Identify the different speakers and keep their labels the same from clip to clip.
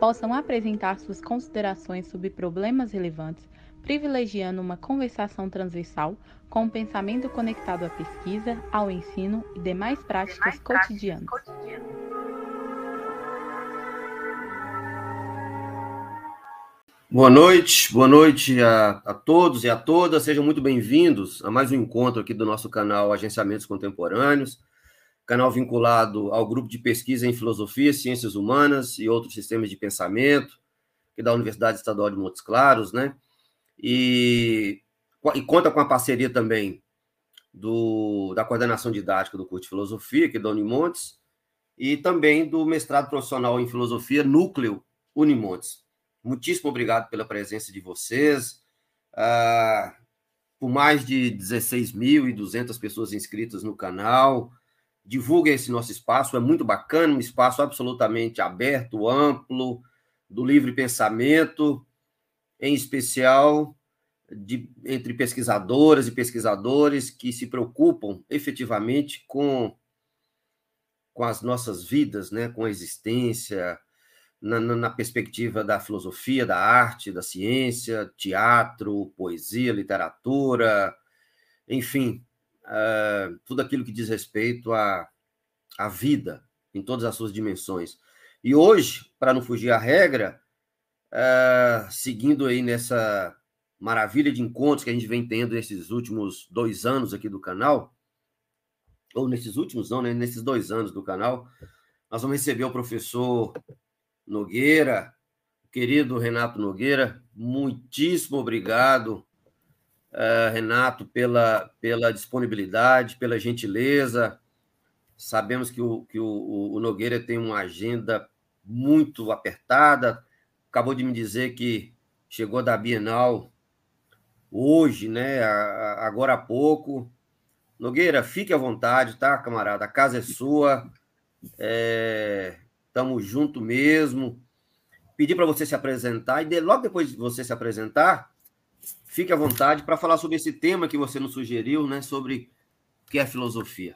Speaker 1: possam apresentar suas considerações sobre problemas relevantes, privilegiando uma conversação transversal com o um pensamento conectado à pesquisa, ao ensino e demais práticas demais cotidianas. Práticas cotidianas.
Speaker 2: Boa noite, boa noite a, a, todos e a todas. Sejam muito bem-vindos a mais um encontro aqui do nosso canal Agenciamentos Contemporâneos, canal vinculado ao grupo de pesquisa em filosofia, ciências humanas e outros sistemas de pensamento, que da Universidade Estadual de Montes Claros, né? E, e conta com a parceria também do, da coordenação didática do curso de filosofia, que é da Unimontes, e também do mestrado profissional em filosofia, Núcleo Unimontes. Muitíssimo obrigado pela presença de vocês. Ah, por mais de 16.200 pessoas inscritas no canal. Divulguem esse nosso espaço, é muito bacana, um espaço absolutamente aberto, amplo, do livre pensamento, em especial de, entre pesquisadoras e pesquisadores que se preocupam efetivamente com, com as nossas vidas, né, com a existência, na, na, perspectiva da filosofia, da arte, da ciência, teatro, poesia, literatura, enfim, uh, tudo aquilo que diz respeito à, à vida em todas as suas dimensões. E hoje, para não fugir à regra, uh, seguindo aí nessa maravilha de encontros que a gente vem tendo nesses últimos dois anos aqui do canal, ou nesses últimos não, né? nesses dois anos do canal, nós vamos receber o professor Nogueira, querido Renato Nogueira, muitíssimo obrigado, uh, Renato, pela, pela disponibilidade, pela gentileza. Sabemos que, o, que o, o Nogueira tem uma agenda muito apertada, acabou de me dizer que chegou da Bienal hoje, né? Agora há pouco. Nogueira, fique à vontade, tá, camarada? A casa é sua. É... Estamos junto mesmo. Pedir para você se apresentar e de, logo depois de você se apresentar, fique à vontade para falar sobre esse tema que você nos sugeriu, né? Sobre o que é filosofia.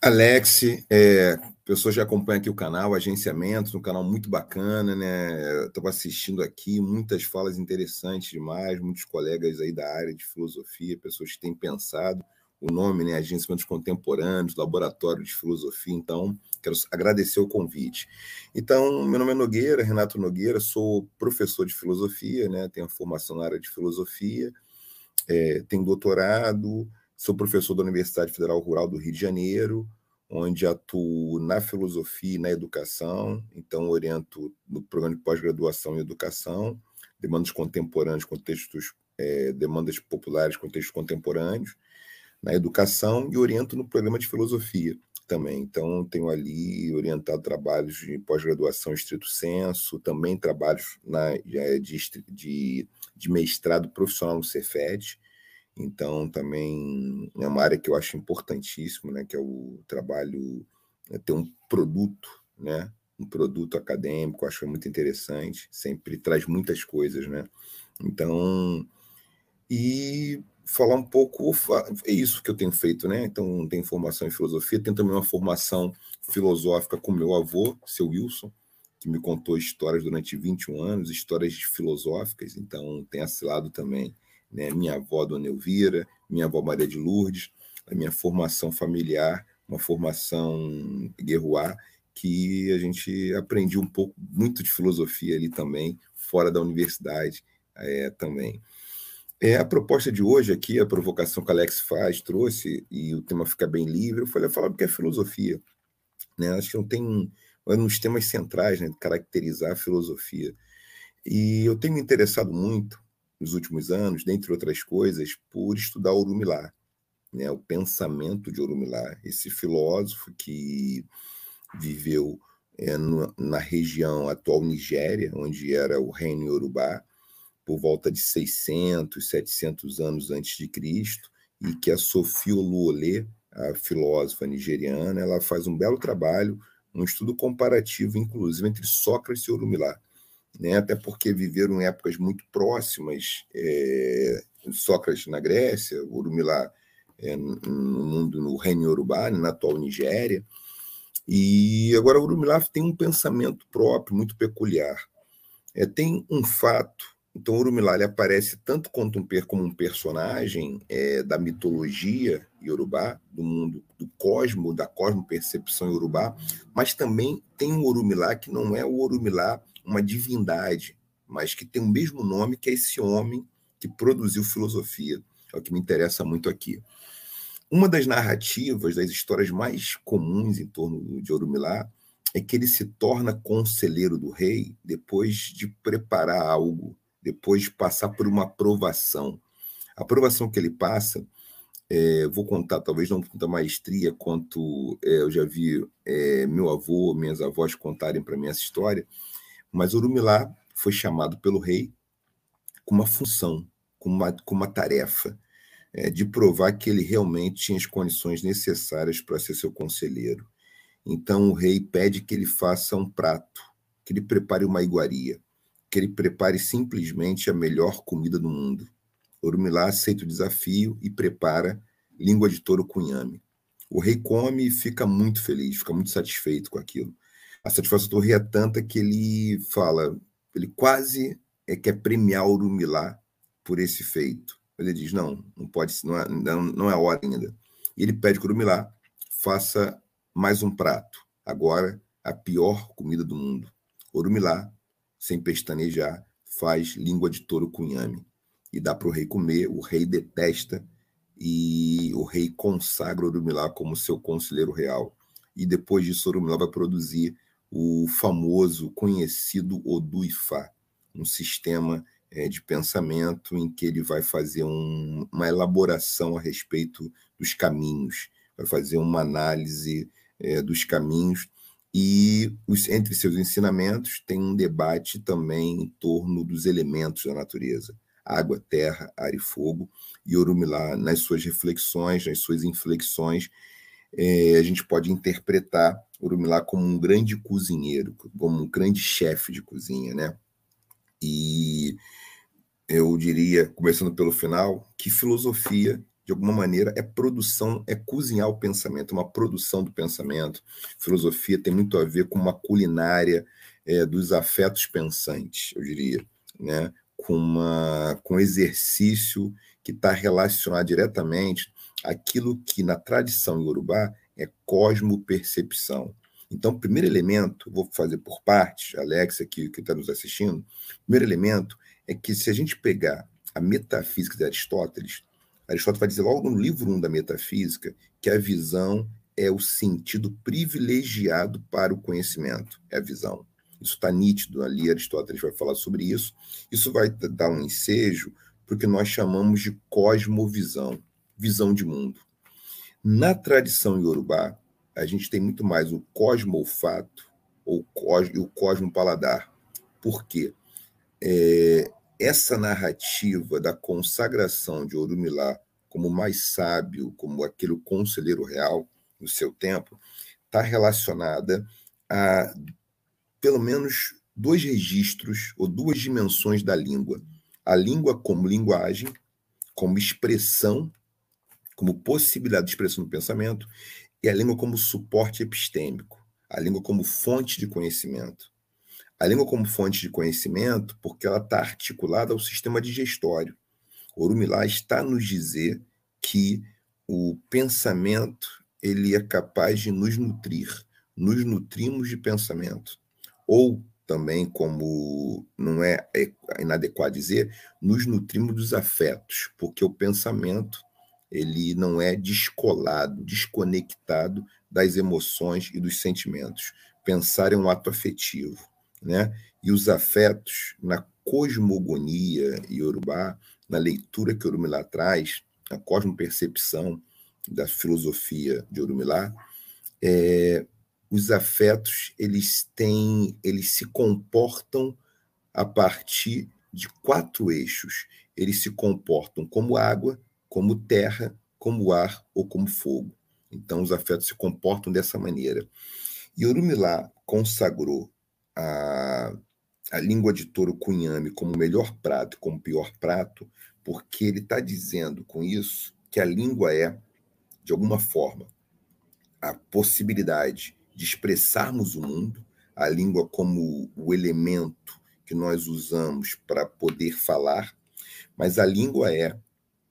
Speaker 3: Alex, é, pessoas já acompanham aqui o canal, agenciamentos, um canal muito bacana, né? Estava assistindo aqui, muitas falas interessantes demais, muitos colegas aí da área de filosofia, pessoas que têm pensado o nome, né? Agenciamentos Contemporâneos, Laboratório de Filosofia. Então, quero agradecer o convite. Então, meu nome é Nogueira, Renato Nogueira, sou professor de filosofia, né? Tenho formação na área de filosofia, é, tenho doutorado, sou professor da Universidade Federal Rural do Rio de Janeiro, onde atuo na filosofia e na educação, então oriento no programa de pós-graduação em educação, demandas contemporâneas, contextos, é, demandas populares, contextos contemporâneos, na educação e oriento no programa de filosofia também. Então, tenho ali orientado trabalhos de pós-graduação estrito senso, também trabalhos na, é, de, de, de mestrado profissional no Cefet. Então, também é uma área que eu acho importantíssimo, né, que é o trabalho, é ter um produto, né, um produto acadêmico, acho muito interessante, sempre traz muitas coisas, né? Então, e falar um pouco, é isso que eu tenho feito, né? Então, tenho formação em filosofia, tenho também uma formação filosófica com meu avô, seu Wilson, que me contou histórias durante 21 anos, histórias filosóficas, então tem esse lado também, né? Minha avó, Dona Elvira, minha avó Maria de Lourdes, a minha formação familiar, uma formação guerroar, que a gente aprendeu um pouco, muito de filosofia ali também, fora da universidade é, também. É, a proposta de hoje aqui, a provocação que o Alex faz, trouxe, e o tema fica bem livre, eu falei falar do que é filosofia. Né? Acho que não tem é dos temas centrais né, de caracterizar a filosofia. E eu tenho me interessado muito, nos últimos anos, dentre outras coisas, por estudar Urumilá, né, o pensamento de Urumilá, esse filósofo que viveu é, na região atual Nigéria, onde era o reino Yorubá, por volta de 600, 700 anos antes de Cristo, e que a Sofia Oluolê, a filósofa nigeriana, ela faz um belo trabalho, um estudo comparativo, inclusive, entre Sócrates e Orumilá, né? até porque viveram épocas muito próximas, é, Sócrates na Grécia, Orumilá é, no mundo, no reino Yorubá, na atual Nigéria, e agora Urumilá tem um pensamento próprio, muito peculiar. É, tem um fato então, Urumilá ele aparece tanto quanto um, como um personagem é, da mitologia iorubá, do mundo do cosmo, da cosmopercepção iorubá, mas também tem um Urumilá que não é o Urumilá uma divindade, mas que tem o mesmo nome que é esse homem que produziu filosofia. É o que me interessa muito aqui. Uma das narrativas, das histórias mais comuns em torno de Orumilá, é que ele se torna conselheiro do rei depois de preparar algo depois de passar por uma aprovação. A aprovação que ele passa, é, vou contar, talvez não com tanta maestria quanto é, eu já vi é, meu avô, minhas avós contarem para mim essa história, mas Urumilá foi chamado pelo rei com uma função, com uma, com uma tarefa, é, de provar que ele realmente tinha as condições necessárias para ser seu conselheiro. Então o rei pede que ele faça um prato, que ele prepare uma iguaria que ele prepare simplesmente a melhor comida do mundo. Orumilá aceita o desafio e prepara língua de touro com inhame. O rei come e fica muito feliz, fica muito satisfeito com aquilo. A satisfação do rei é tanta que ele fala, ele quase é, quer premiar Orumilá por esse feito. Ele diz: não, não pode, não é, não, não é hora ainda. E ele pede que Urumilá faça mais um prato. Agora, a pior comida do mundo. Orumilá sem pestanejar, faz língua de touro com inhame. E dá para o rei comer, o rei detesta e o rei consagra Orumilá como seu conselheiro real. E depois disso, Orumilá vai produzir o famoso, conhecido Odu Ifá, um sistema é, de pensamento em que ele vai fazer um, uma elaboração a respeito dos caminhos, vai fazer uma análise é, dos caminhos e os, entre seus ensinamentos tem um debate também em torno dos elementos da natureza, água, terra, ar e fogo. E Orumilá, nas suas reflexões, nas suas inflexões, é, a gente pode interpretar Orumilá como um grande cozinheiro, como um grande chefe de cozinha, né? E eu diria, começando pelo final, que filosofia de alguma maneira, é produção, é cozinhar o pensamento, uma produção do pensamento. Filosofia tem muito a ver com uma culinária é, dos afetos pensantes, eu diria, né? com, uma, com exercício que está relacionado diretamente àquilo que na tradição iorubá é cosmopercepção. Então, o primeiro elemento, vou fazer por partes, Alex aqui que está nos assistindo, o primeiro elemento é que se a gente pegar a metafísica de Aristóteles, Aristóteles vai dizer logo no livro 1 da Metafísica que a visão é o sentido privilegiado para o conhecimento, é a visão. Isso está nítido ali, Aristóteles vai falar sobre isso. Isso vai dar um ensejo para o que nós chamamos de cosmovisão, visão de mundo. Na tradição iorubá, a gente tem muito mais o cosmo-olfato ou cos, e o cosmo-paladar. Por quê? É, essa narrativa da consagração de Orumilá como mais sábio, como aquele conselheiro real no seu tempo, está relacionada a pelo menos dois registros ou duas dimensões da língua. A língua como linguagem, como expressão, como possibilidade de expressão do pensamento, e a língua como suporte epistêmico, a língua como fonte de conhecimento. A língua como fonte de conhecimento, porque ela está articulada ao sistema digestório. Orumilá está nos dizer que o pensamento ele é capaz de nos nutrir, nos nutrimos de pensamento. Ou também, como não é inadequado dizer, nos nutrimos dos afetos, porque o pensamento ele não é descolado, desconectado das emoções e dos sentimentos. Pensar é um ato afetivo né? E os afetos na cosmogonia iorubá, na leitura que Orumilá traz, a cosmopercepção da filosofia de Orumilá, é, os afetos eles têm, eles se comportam a partir de quatro eixos. Eles se comportam como água, como terra, como ar ou como fogo. Então, os afetos se comportam dessa maneira. E Urumilá consagrou a, a língua de touro cunhame como melhor prato como pior prato, porque ele está dizendo com isso que a língua é, de alguma forma, a possibilidade de expressarmos o mundo, a língua como o elemento que nós usamos para poder falar, mas a língua é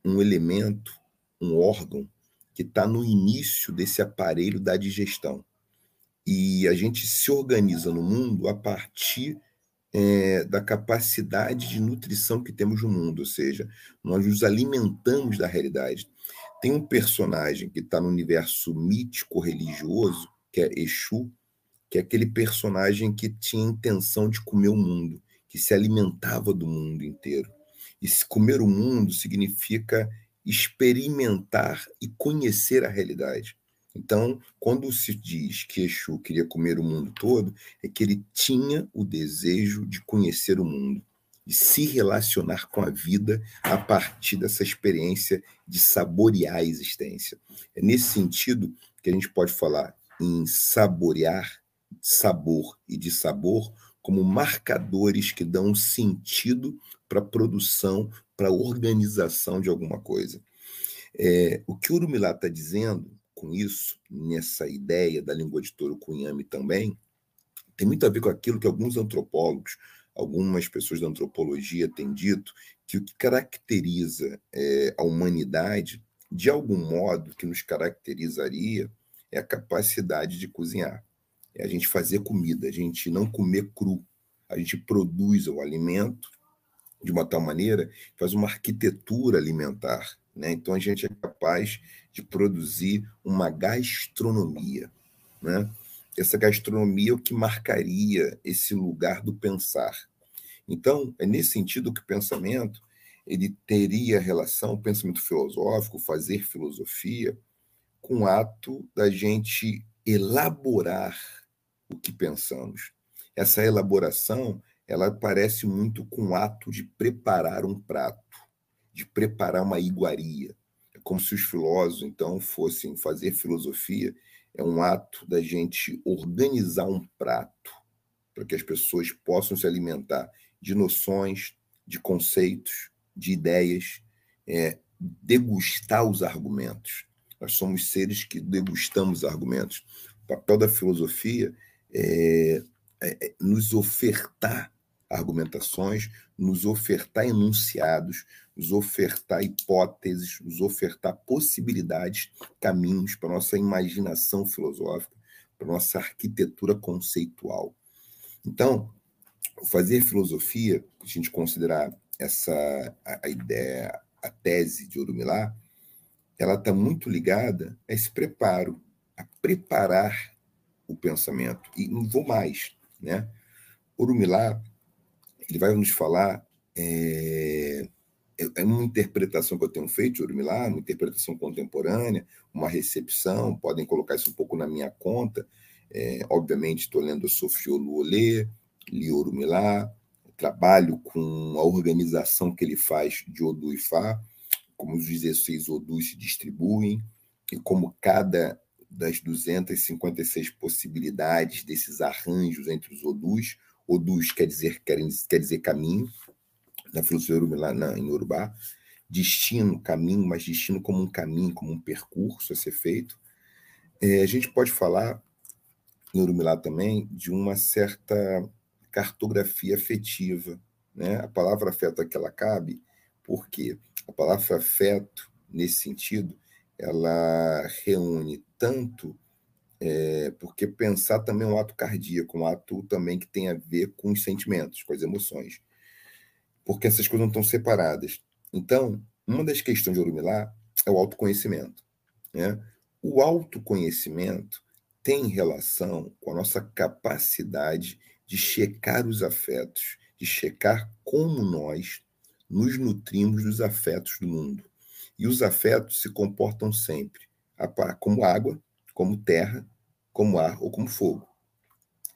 Speaker 3: um elemento, um órgão que está no início desse aparelho da digestão. E a gente se organiza no mundo a partir é, da capacidade de nutrição que temos no mundo, ou seja, nós nos alimentamos da realidade. Tem um personagem que está no universo mítico religioso, que é Exu, que é aquele personagem que tinha intenção de comer o mundo, que se alimentava do mundo inteiro. E se comer o mundo significa experimentar e conhecer a realidade. Então, quando se diz que Exu queria comer o mundo todo, é que ele tinha o desejo de conhecer o mundo, de se relacionar com a vida a partir dessa experiência de saborear a existência. É nesse sentido que a gente pode falar em saborear, sabor e de sabor como marcadores que dão sentido para a produção, para a organização de alguma coisa. É, o que o Urumilá está dizendo com isso, nessa ideia da língua de touro cunhame também, tem muito a ver com aquilo que alguns antropólogos, algumas pessoas da antropologia têm dito, que o que caracteriza é, a humanidade, de algum modo, que nos caracterizaria, é a capacidade de cozinhar. É a gente fazer comida, a gente não comer cru. A gente produz o alimento de uma tal maneira, faz uma arquitetura alimentar. Né? Então a gente é capaz de produzir uma gastronomia. Né? Essa gastronomia é o que marcaria esse lugar do pensar. Então, é nesse sentido que o pensamento ele teria relação, o pensamento filosófico, fazer filosofia, com o ato da gente elaborar o que pensamos. Essa elaboração, ela parece muito com o ato de preparar um prato, de preparar uma iguaria. É como se os filósofos, então, fossem fazer filosofia, é um ato da gente organizar um prato para que as pessoas possam se alimentar de noções, de conceitos, de ideias, é, degustar os argumentos. Nós somos seres que degustamos argumentos. O papel da filosofia é, é, é nos ofertar argumentações, nos ofertar enunciados, nos ofertar hipóteses, nos ofertar possibilidades, caminhos para nossa imaginação filosófica, para nossa arquitetura conceitual. Então, fazer filosofia, a gente considerar essa a, ideia, a tese de Urumilá, ela está muito ligada a esse preparo, a preparar o pensamento. E não vou mais, né? Urumilá, ele vai nos falar, é, é, uma interpretação que eu tenho feito de Urumilá, uma interpretação contemporânea, uma recepção, podem colocar isso um pouco na minha conta. É, obviamente, estou lendo Sofia Luolê, li Urumilá, trabalho com a organização que ele faz de Odu e Fá, como os 16 odus se distribuem e como cada das 256 possibilidades desses arranjos entre os odus, odus quer dizer quer, quer dizer caminho, na filosofia lá na, em Urubá, destino, caminho, mas destino como um caminho, como um percurso a ser feito. É, a gente pode falar em Urumilá também de uma certa cartografia afetiva. Né? A palavra afeto aqui ela cabe porque a palavra afeto, nesse sentido, ela reúne tanto é, porque pensar também é um ato cardíaco, um ato também que tem a ver com os sentimentos, com as emoções, porque essas coisas não estão separadas. Então, uma das questões de Orumilá é o autoconhecimento. Né? O autoconhecimento tem relação com a nossa capacidade de checar os afetos, de checar como nós nos nutrimos dos afetos do mundo. E os afetos se comportam sempre como água, como terra, como ar ou como fogo.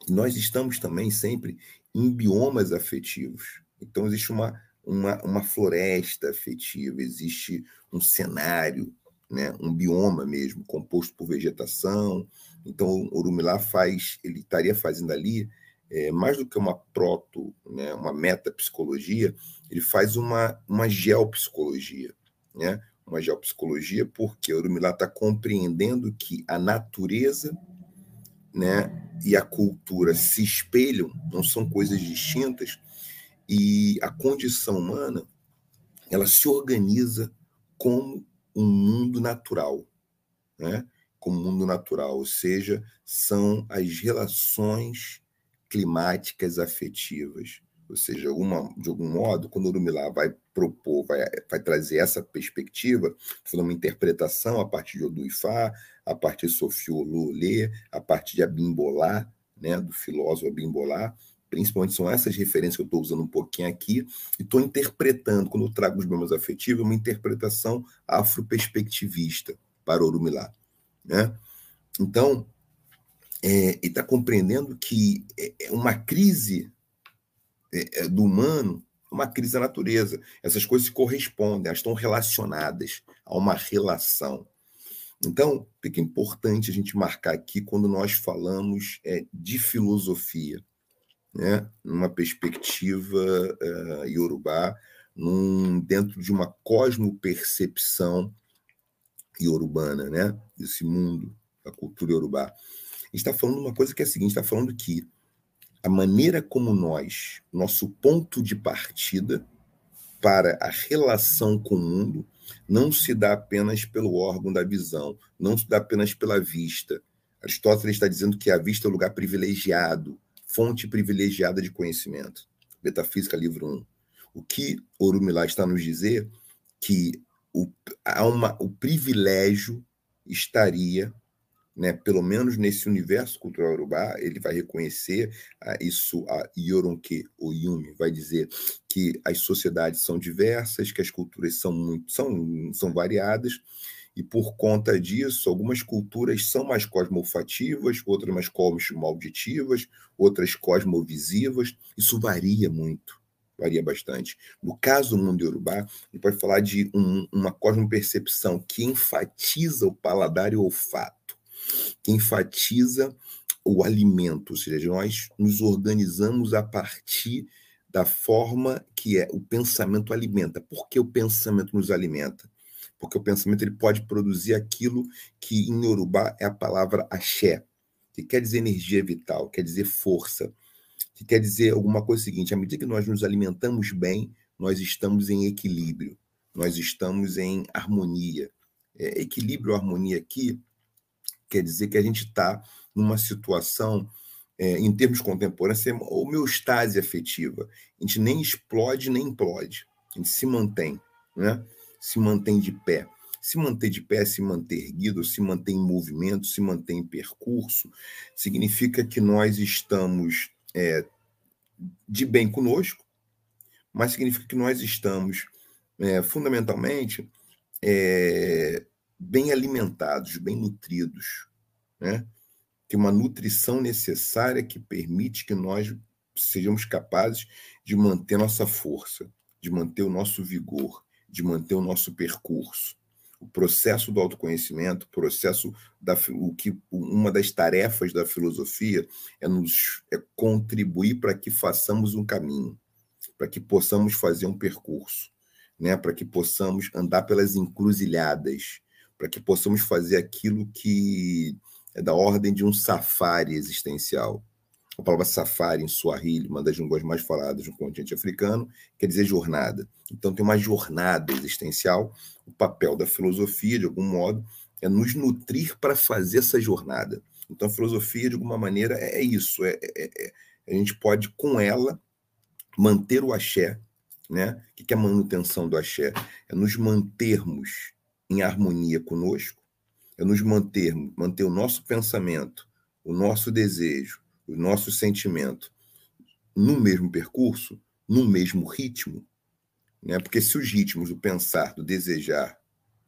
Speaker 3: nós estamos também sempre em biomas afetivos. Então, existe uma, uma, uma floresta afetiva, existe um cenário, né, um bioma mesmo, composto por vegetação. Então, o Urumilá faz, ele estaria fazendo ali, é, mais do que uma proto, né, uma metapsicologia, ele faz uma, uma geopsicologia, né? uma geopsicologia, porque o Urumilá está compreendendo que a natureza né, e a cultura se espelham, não são coisas distintas, e a condição humana ela se organiza como um mundo natural, né? como mundo natural, ou seja, são as relações climáticas afetivas. Ou seja, uma, de algum modo, quando o Urumilá vai propor, vai, vai trazer essa perspectiva, fazer uma interpretação a partir de Oduifá, a partir de Sofia Ololê, a partir de Abimbolá, né, do filósofo Abimbolá, principalmente são essas referências que eu estou usando um pouquinho aqui, e estou interpretando, quando eu trago os meus afetivos, uma interpretação afroperspectivista para Orumilá. Né? Então, é, está compreendendo que é, é uma crise é, é, do humano, uma crise da natureza. Essas coisas se correspondem, elas estão relacionadas a uma relação. Então, é importante a gente marcar aqui quando nós falamos é, de filosofia? Né, numa perspectiva uh, iorubá, num, dentro de uma cosmopercepção iorubana, né, desse mundo, da cultura iorubá. A gente está falando uma coisa que é a seguinte: está falando que a maneira como nós, nosso ponto de partida para a relação com o mundo, não se dá apenas pelo órgão da visão, não se dá apenas pela vista. Aristóteles está dizendo que a vista é o lugar privilegiado, fonte privilegiada de conhecimento. Metafísica, livro 1. O que Orumilá está nos dizer que o, há uma, o privilégio estaria, né, pelo menos nesse universo cultural urubá, ele vai reconhecer ah, isso, a Yoronke, o Yumi, vai dizer que as sociedades são diversas, que as culturas são muito são, são variadas, e por conta disso, algumas culturas são mais cosmofativas, outras mais cosmoauditivas, outras cosmovisivas. Isso varia muito, varia bastante. No caso do mundo iorubá, gente pode falar de um, uma cosmopercepção que enfatiza o paladar e o olfato, que enfatiza o alimento, ou seja, nós nos organizamos a partir da forma que é o pensamento alimenta. Por que o pensamento nos alimenta? Porque o pensamento ele pode produzir aquilo que em Yorubá é a palavra axé, que quer dizer energia vital, quer dizer força, que quer dizer alguma coisa seguinte: à medida que nós nos alimentamos bem, nós estamos em equilíbrio, nós estamos em harmonia. É, equilíbrio ou harmonia aqui quer dizer que a gente está numa situação, é, em termos contemporâneos, homeostase afetiva. A gente nem explode nem implode, a gente se mantém. Né? Se mantém de pé. Se manter de pé, se manter erguido, se mantém em movimento, se mantém em percurso, significa que nós estamos é, de bem conosco, mas significa que nós estamos é, fundamentalmente é, bem alimentados, bem nutridos, né? Tem uma nutrição necessária que permite que nós sejamos capazes de manter nossa força, de manter o nosso vigor, de manter o nosso percurso. O processo do autoconhecimento, processo da o que uma das tarefas da filosofia é nos é contribuir para que façamos um caminho, para que possamos fazer um percurso, né, para que possamos andar pelas encruzilhadas, para que possamos fazer aquilo que é da ordem de um safari existencial. A palavra safari em Swahili, uma das línguas mais faladas no continente africano, quer dizer jornada. Então tem uma jornada existencial. O papel da filosofia, de algum modo, é nos nutrir para fazer essa jornada. Então a filosofia, de alguma maneira, é isso. É, é, é a gente pode, com ela, manter o axé. Né? O que é a manutenção do axé? É nos mantermos em harmonia conosco, é nos mantermos, manter o nosso pensamento, o nosso desejo, o nosso sentimento no mesmo percurso, no mesmo ritmo, né? porque se os ritmos do pensar, do desejar,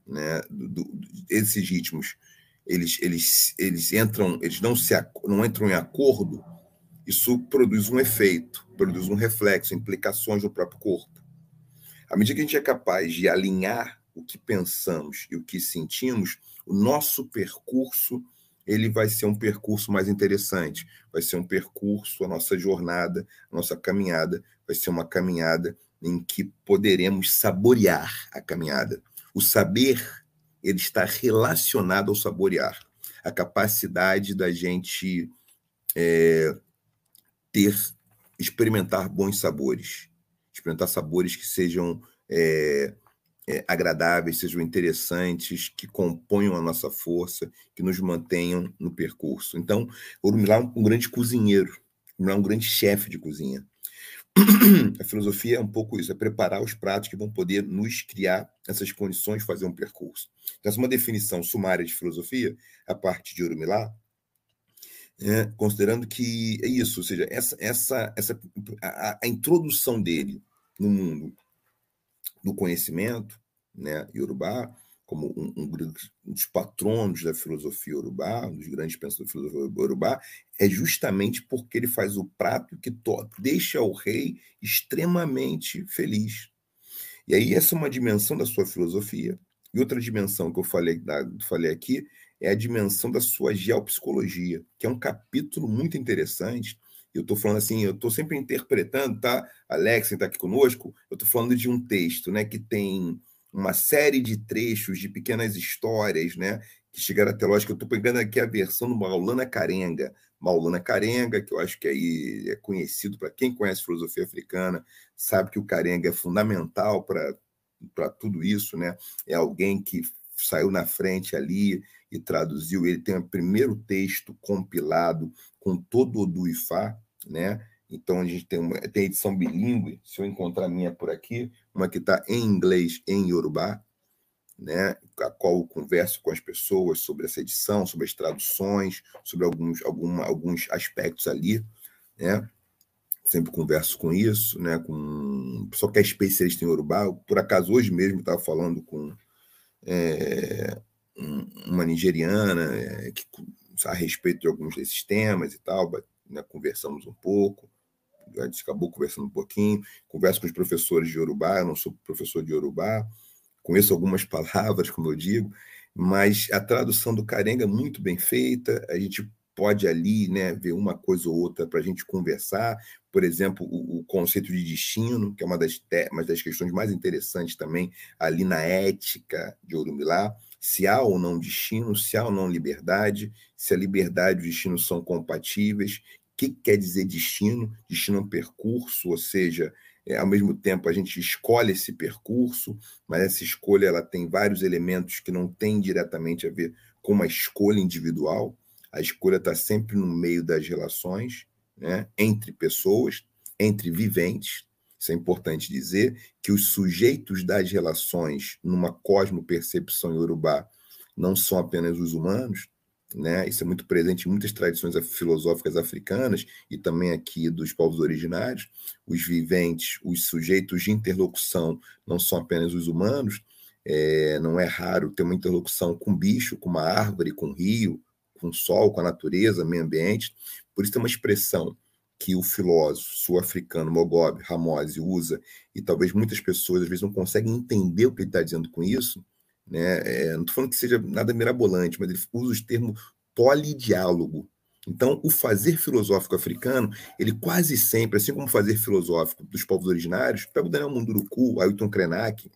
Speaker 3: né? Do, do, esses ritmos eles, eles, eles entram, eles não se não entram em acordo, isso produz um efeito, produz um reflexo, implicações no próprio corpo. À medida que a gente é capaz de alinhar o que pensamos e o que sentimos, o nosso percurso ele vai ser um percurso mais interessante, vai ser um percurso, a nossa jornada, a nossa caminhada vai ser uma caminhada em que poderemos saborear a caminhada. O saber ele está relacionado ao saborear, a capacidade da gente é, ter, experimentar bons sabores, experimentar sabores que sejam é, é, agradáveis, sejam interessantes, que componham a nossa força, que nos mantenham no percurso. Então, Orumilá é um grande cozinheiro, é um grande chefe de cozinha. A filosofia é um pouco isso, é preparar os pratos que vão poder nos criar essas condições de fazer um percurso. Então, é uma definição sumária de filosofia, a parte de Urumilá, é, considerando que é isso, ou seja, essa, essa, essa, a, a introdução dele no mundo do conhecimento, né, Yorubá, como um, um, um, dos patronos da filosofia urubá, um dos grandes pensadores da filosofia urubá, é justamente porque ele faz o prato que deixa o rei extremamente feliz. E aí essa é uma dimensão da sua filosofia. E outra dimensão que eu falei, falei aqui é a dimensão da sua geopsicologia, que é um capítulo muito interessante. Eu estou falando assim, eu estou sempre interpretando, tá? Alex está aqui conosco. Eu estou falando de um texto, né, que tem uma série de trechos de pequenas histórias, né? Que chegaram até lógico. Eu estou pegando aqui a versão do Maulana Carenga. Maulana Carenga, que eu acho que aí é conhecido para quem conhece filosofia africana, sabe que o Carenga é fundamental para tudo isso, né? É alguém que saiu na frente ali e traduziu. Ele tem o primeiro texto compilado com todo o do Ifá, né? Então a gente tem, uma, tem edição bilíngue, se eu encontrar a minha por aqui, uma que está em inglês e em Yorubá, né, a qual eu converso com as pessoas sobre essa edição, sobre as traduções, sobre alguns, alguma, alguns aspectos ali, né? Sempre converso com isso, né? Com pessoa que é especialista em Yorubá. Por acaso, hoje mesmo estava falando com é, uma nigeriana é, que, a respeito de alguns desses temas e tal, né, conversamos um pouco a gente acabou conversando um pouquinho, converso com os professores de Yorubá, eu não sou professor de Yorubá, conheço algumas palavras, como eu digo, mas a tradução do Carenga é muito bem feita, a gente pode ali né, ver uma coisa ou outra para a gente conversar, por exemplo, o, o, conceito de destino, que é uma das, uma das questões mais interessantes também ali na ética de Orumilá, se há ou não destino, se há ou não liberdade, se a liberdade e o destino são compatíveis, que quer dizer destino? Destino é um percurso, ou seja, é, ao mesmo tempo a gente escolhe esse percurso, mas essa escolha ela tem vários elementos que não têm diretamente a ver com uma escolha individual. A escolha está sempre no meio das relações, né, entre pessoas, entre viventes. Isso é importante dizer que os sujeitos das relações numa cosmopercepção iorubá não são apenas os humanos, né? Isso é muito presente em muitas tradições filosóficas africanas e também aqui dos povos originários. Os viventes, os sujeitos de interlocução não são apenas os humanos. É, não é raro ter uma interlocução com bicho, com uma árvore, com um rio, com o sol, com a natureza, meio ambiente. Por isso tem uma expressão que o filósofo sul-africano Mogobe Ramose usa e talvez muitas pessoas às vezes não conseguem entender o que ele está dizendo com isso, né? É, não estou falando que seja nada mirabolante, mas ele usa os termos polidiálogo. Então, o fazer filosófico africano, ele quase sempre, assim como o fazer filosófico dos povos originários, pega o Daniel Munduruku, o Ailton Krenak,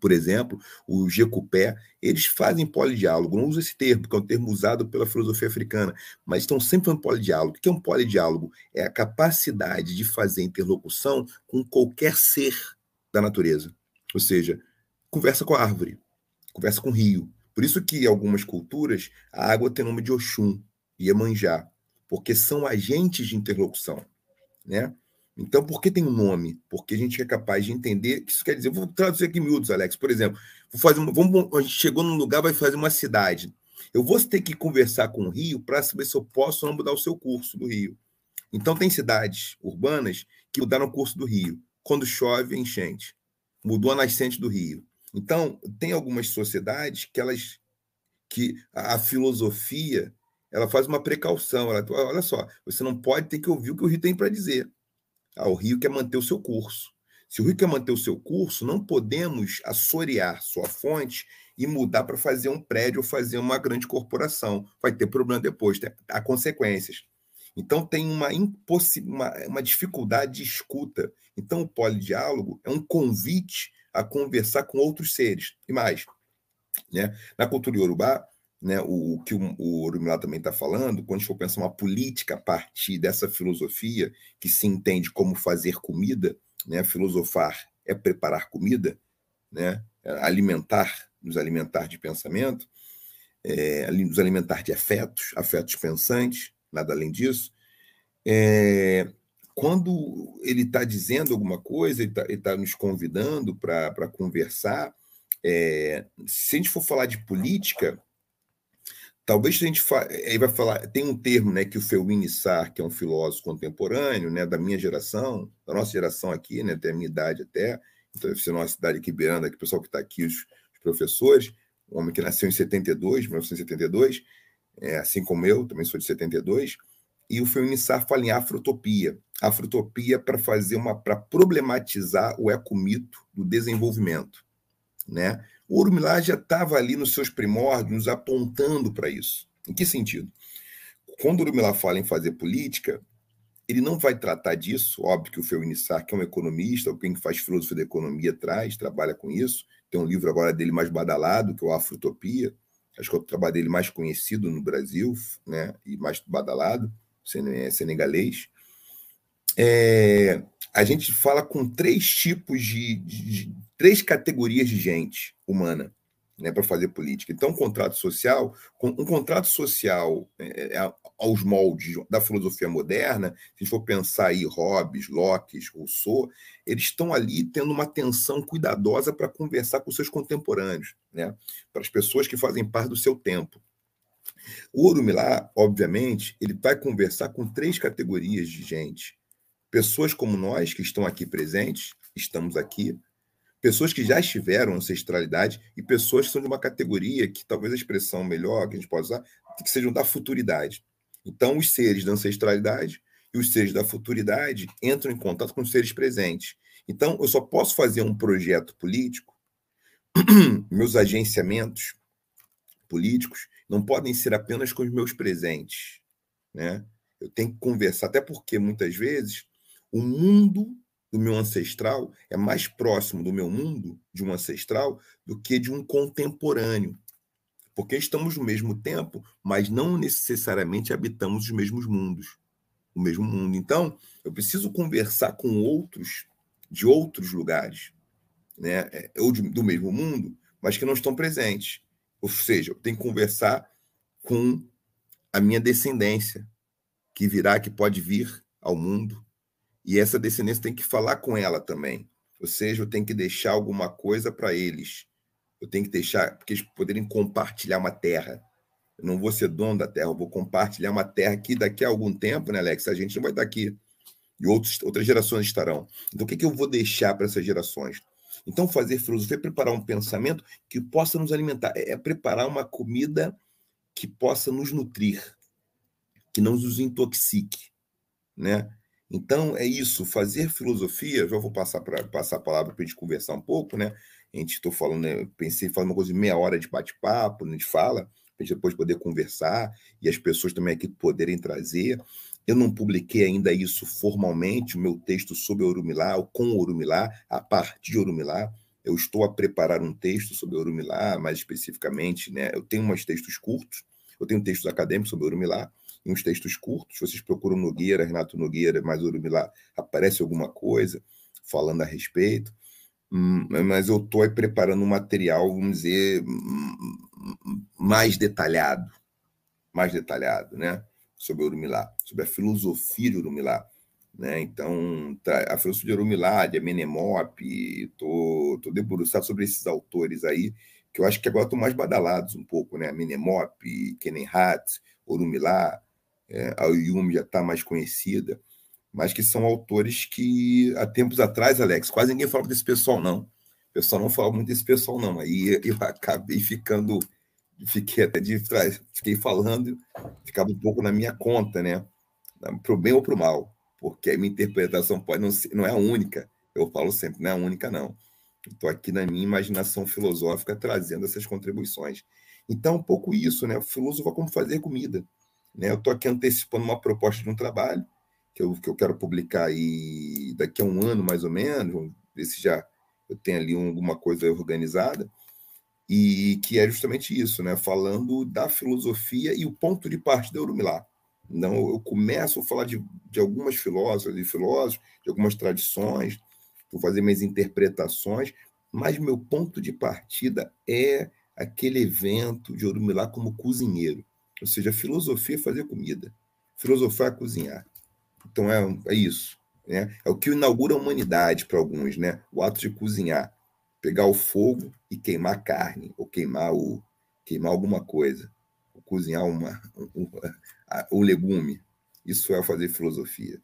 Speaker 3: por exemplo, o Jecupé, eles fazem polidiálogo, não uso esse termo, porque é um termo usado pela filosofia africana, mas estão sempre falando polidiálogo. O que é um polidiálogo? É a capacidade de fazer interlocução com qualquer ser da natureza. Ou seja, conversa com a árvore, conversa com o rio. Por isso que em algumas culturas a água tem nome de Oxum, Iemanjá, porque são agentes de interlocução, né? Então, por que tem um nome? Porque a gente é capaz de entender que isso quer dizer. Vou traduzir aqui em miúdos, Alex. Por exemplo, vou fazer uma, vamos, a gente chegou num lugar, vai fazer uma cidade. Eu vou ter que conversar com o rio para saber se eu posso ou não mudar o seu curso do rio. Então, tem cidades urbanas que mudaram o curso do rio. Quando chove, enchente. Mudou a nascente do rio. Então, tem algumas sociedades que elas que a, a filosofia ela faz uma precaução. Ela, olha só, você não pode ter que ouvir o que o Rio tem para dizer. Ah, o Rio quer manter o seu curso. Se o Rio quer manter o seu curso, não podemos assorear sua fonte e mudar para fazer um prédio ou fazer uma grande corporação. Vai ter problema depois, há consequências. Então, tem uma, uma, uma dificuldade de escuta. Então, o polidiálogo é um convite a conversar com outros seres. E mais, né? na cultura iorubá, né, o, o que o, o Urumilá também está falando, quando a gente for pensar uma política a partir dessa filosofia que se entende como fazer comida, né, filosofar é preparar comida, né, alimentar, nos alimentar de pensamento, é, nos alimentar de afetos, afetos pensantes, nada além disso. É, quando ele está dizendo alguma coisa, ele está tá nos convidando para conversar, é, se a gente for falar de política, Talvez a gente fa... aí vai falar, tem um termo, né, que o Feuini Sarr, que é um filósofo contemporâneo, né, da minha geração, da nossa geração aqui, né, até a minha idade até, então ser nossa cidade aqui beirando, aqui, o pessoal que está aqui, os, os, professores, um homem que nasceu em 72, 1972, é, assim como eu, também sou de 72, e o Feuini Sarr fala em afrotopia. Afrotopia para fazer uma, para problematizar o ecomito do desenvolvimento, né? O Urumilá já estava ali nos seus primórdios apontando para isso. Em que sentido? Quando o Urumilá fala em fazer política, ele não vai tratar disso, óbvio que o Feuinissar, que é um economista, quem faz filosofia da economia traz, trabalha com isso, tem um livro agora dele mais badalado, que é o Afrotopia, acho que é o trabalho dele mais conhecido no Brasil, né, e mais badalado, senegalês. É, a gente fala com três tipos de, de três categorias de gente humana né, para fazer política. Então, um contrato social, um contrato social é, é, aos moldes da filosofia moderna, se a gente for pensar aí Hobbes, Locke, Rousseau, eles estão ali tendo uma atenção cuidadosa para conversar com seus contemporâneos, né, para as pessoas que fazem parte do seu tempo. O Urumilá, obviamente, ele vai conversar com três categorias de gente. Pessoas como nós, que estão aqui presentes, estamos aqui, pessoas que já estiveram ancestralidade e pessoas que são de uma categoria que talvez a expressão melhor que a gente pode usar, que sejam da futuridade. Então, os seres da ancestralidade e os seres da futuridade entram em contato com os seres presentes. Então, eu só posso fazer um projeto político, meus agenciamentos políticos não podem ser apenas com os meus presentes. Né? Eu tenho que conversar, até porque muitas vezes o mundo do meu ancestral é mais próximo do meu mundo, de um ancestral, do que de um contemporâneo. Porque estamos no mesmo tempo, mas não necessariamente habitamos os mesmos mundos, o mesmo mundo. Então, eu preciso conversar com outros de outros lugares, né? É, ou de, do mesmo mundo, mas que não estão presentes. Ou seja, eu tenho que conversar com a minha descendência, que virá, que pode vir ao mundo, e essa descendência tem que falar com ela também. Ou seja, eu tenho que deixar alguma coisa para eles. Eu tenho que deixar, porque eles poderem compartilhar uma terra. Eu não vou ser dono da terra, eu vou compartilhar uma terra que daqui a algum tempo, né, Alex? A gente não vai estar aqui. E outros, outras gerações estarão. Então, o que, que eu vou deixar para essas gerações? Então, fazer filosofia é preparar um pensamento que possa nos alimentar, é, é preparar uma comida que possa nos nutrir, que não nos intoxique, né? Então, é isso, fazer filosofia, já vou passar, pra, passar a palavra para a gente conversar um pouco, né? A gente estou falando, né, pensei em falar uma coisa de meia hora de bate-papo, a gente fala, para a gente depois poder conversar e as pessoas também aqui poderem trazer. Eu não publiquei ainda isso formalmente, o meu texto sobre Orumilá, ou com Orumilá, a partir de Orumilá. Eu estou a preparar um texto sobre Orumilá, mais especificamente, né? Eu tenho uns textos curtos, eu tenho textos acadêmicos sobre Orumilá, uns textos curtos. Vocês procuram Nogueira, Renato Nogueira, mais Urumilá, aparece alguma coisa falando a respeito. Hum, mas eu estou preparando um material, vamos dizer, hum, mais detalhado, mais detalhado, né? Sobre Urumilá, sobre a filosofia de Urumilá. Né? Então, a filosofia de Urumilá, de Amenemop, estou debruçado sobre esses autores aí, que eu acho que agora estão mais badalados um pouco, né? Amenemop, Kenenhat, Urumilá, é, a Yumi já está mais conhecida, mas que são autores que, há tempos atrás, Alex, quase ninguém falava desse pessoal, não. O pessoal não falava muito desse pessoal, não. Aí eu acabei ficando fiquei até de fiquei falando, ficava um pouco na minha conta, né? Para o bem ou para o mal, porque a minha interpretação pode não ser, não é a única. Eu falo sempre, não é a única, não. Estou aqui na minha imaginação filosófica trazendo essas contribuições. Então, um pouco isso, né? Filosofar como fazer comida. Né? Eu estou aqui antecipando uma proposta de um trabalho que eu, que eu quero publicar aí daqui a um ano, mais ou menos, vamos ver se já eu tenho ali alguma coisa organizada, e que é justamente isso, né? falando da filosofia e o ponto de partida da Urumilá. Não, eu começo a falar de, de algumas filósofas e filósofos, de algumas tradições, vou fazer minhas interpretações, mas meu ponto de partida é aquele evento de Orumilá como cozinheiro. Ou seja, filosofia é fazer comida, filosofar é cozinhar. Então é, é isso. Né? É o que inaugura a humanidade para alguns, né? o ato de cozinhar. Pegar o fogo e queimar carne, ou queimar, o, queimar alguma coisa, ou cozinhar uma, um, o legume. Isso é fazer filosofia.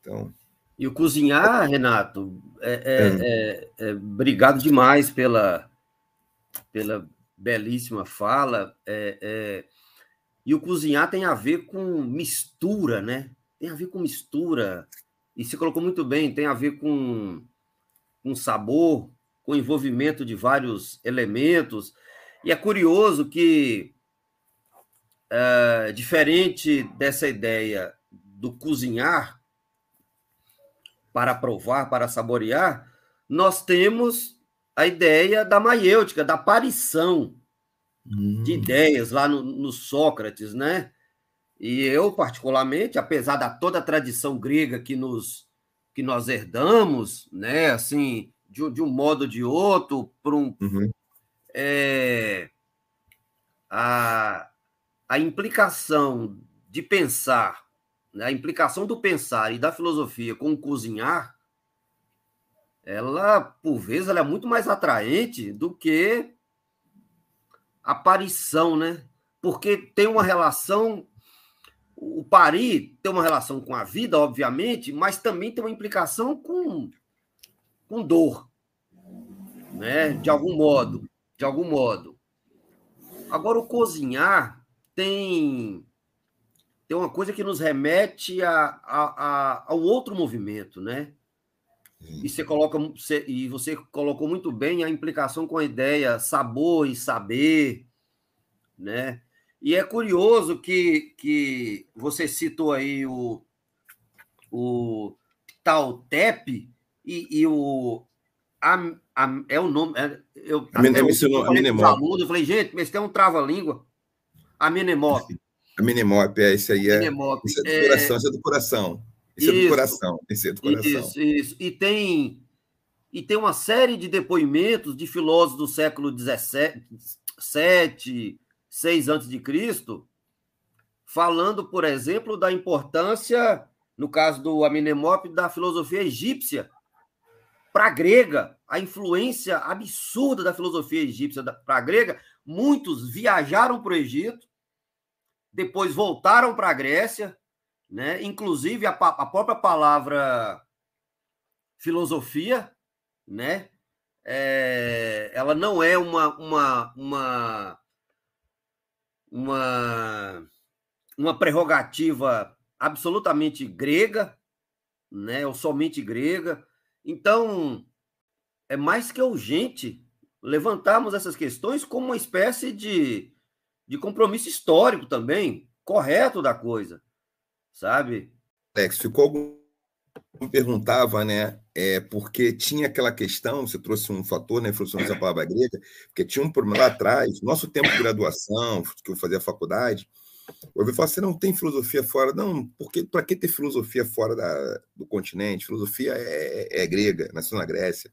Speaker 3: Então.
Speaker 2: E o cozinhar, Renato, é, é, é, é obrigado demais pela, pela belíssima fala. É, é, e o cozinhar tem a ver com mistura, né? Tem a ver com mistura. E você colocou muito bem, tem a ver com, com sabor, com envolvimento de vários elementos. E é curioso que, é, diferente dessa ideia do cozinhar, para provar, para saborear, nós temos a ideia da maiêutica, da aparição hum. de ideias lá no, no, Sócrates, né? E eu, particularmente, apesar da toda a tradição grega que nos que nós herdamos, né? Assim, de, de um modo ou de outro, por um, uhum. é, a, a implicação de pensar né, a implicação do pensar e da filosofia com o cozinhar, ela, por vezes, ela é muito mais atraente do que aparição, né? Porque tem uma relação. O pari tem uma relação com a vida, obviamente, mas também tem uma implicação com, com dor, né? De algum modo, de algum modo. Agora, o cozinhar tem tem uma coisa que nos remete a, a, a, ao outro movimento, né? E você coloca você, e você colocou muito bem a implicação com a ideia sabor e saber, né? E é curioso que, que você citou aí o, o Tautep e, e o a, a, é o nome. É, eu,
Speaker 3: a, eu, eu, falei
Speaker 2: alunos, eu falei, gente, mas tem um trava-língua. A Menemop.
Speaker 3: A Minimop, é, isso aí é. Isso é do coração, é... isso é do coração. Isso, isso, é do coração. Isso é do coração.
Speaker 2: Isso, isso. E tem, e tem uma série de depoimentos de filósofos do século XVII, 6 a.C., falando, por exemplo, da importância, no caso do Amenemop, da filosofia egípcia para a grega, a influência absurda da filosofia egípcia para a grega. Muitos viajaram para o Egito, depois voltaram para a Grécia, né? Inclusive a, a, própria palavra filosofia, né? É, ela não é uma, uma, uma, uma, uma prerrogativa absolutamente grega, né? Ou somente grega. Então, é mais que urgente levantarmos essas questões como uma espécie de de compromisso histórico também, correto da coisa, sabe?
Speaker 3: Alex, ficou algum me perguntava, né, é, porque tinha aquela questão, você trouxe um fator, né, falou a palavra grega, porque tinha um problema lá atrás, nosso tempo de graduação, que eu fazia faculdade, eu ouvi falar, você não tem filosofia fora, não, porque para que ter filosofia fora da, do continente? Filosofia é, é, é grega, nasceu na Grécia.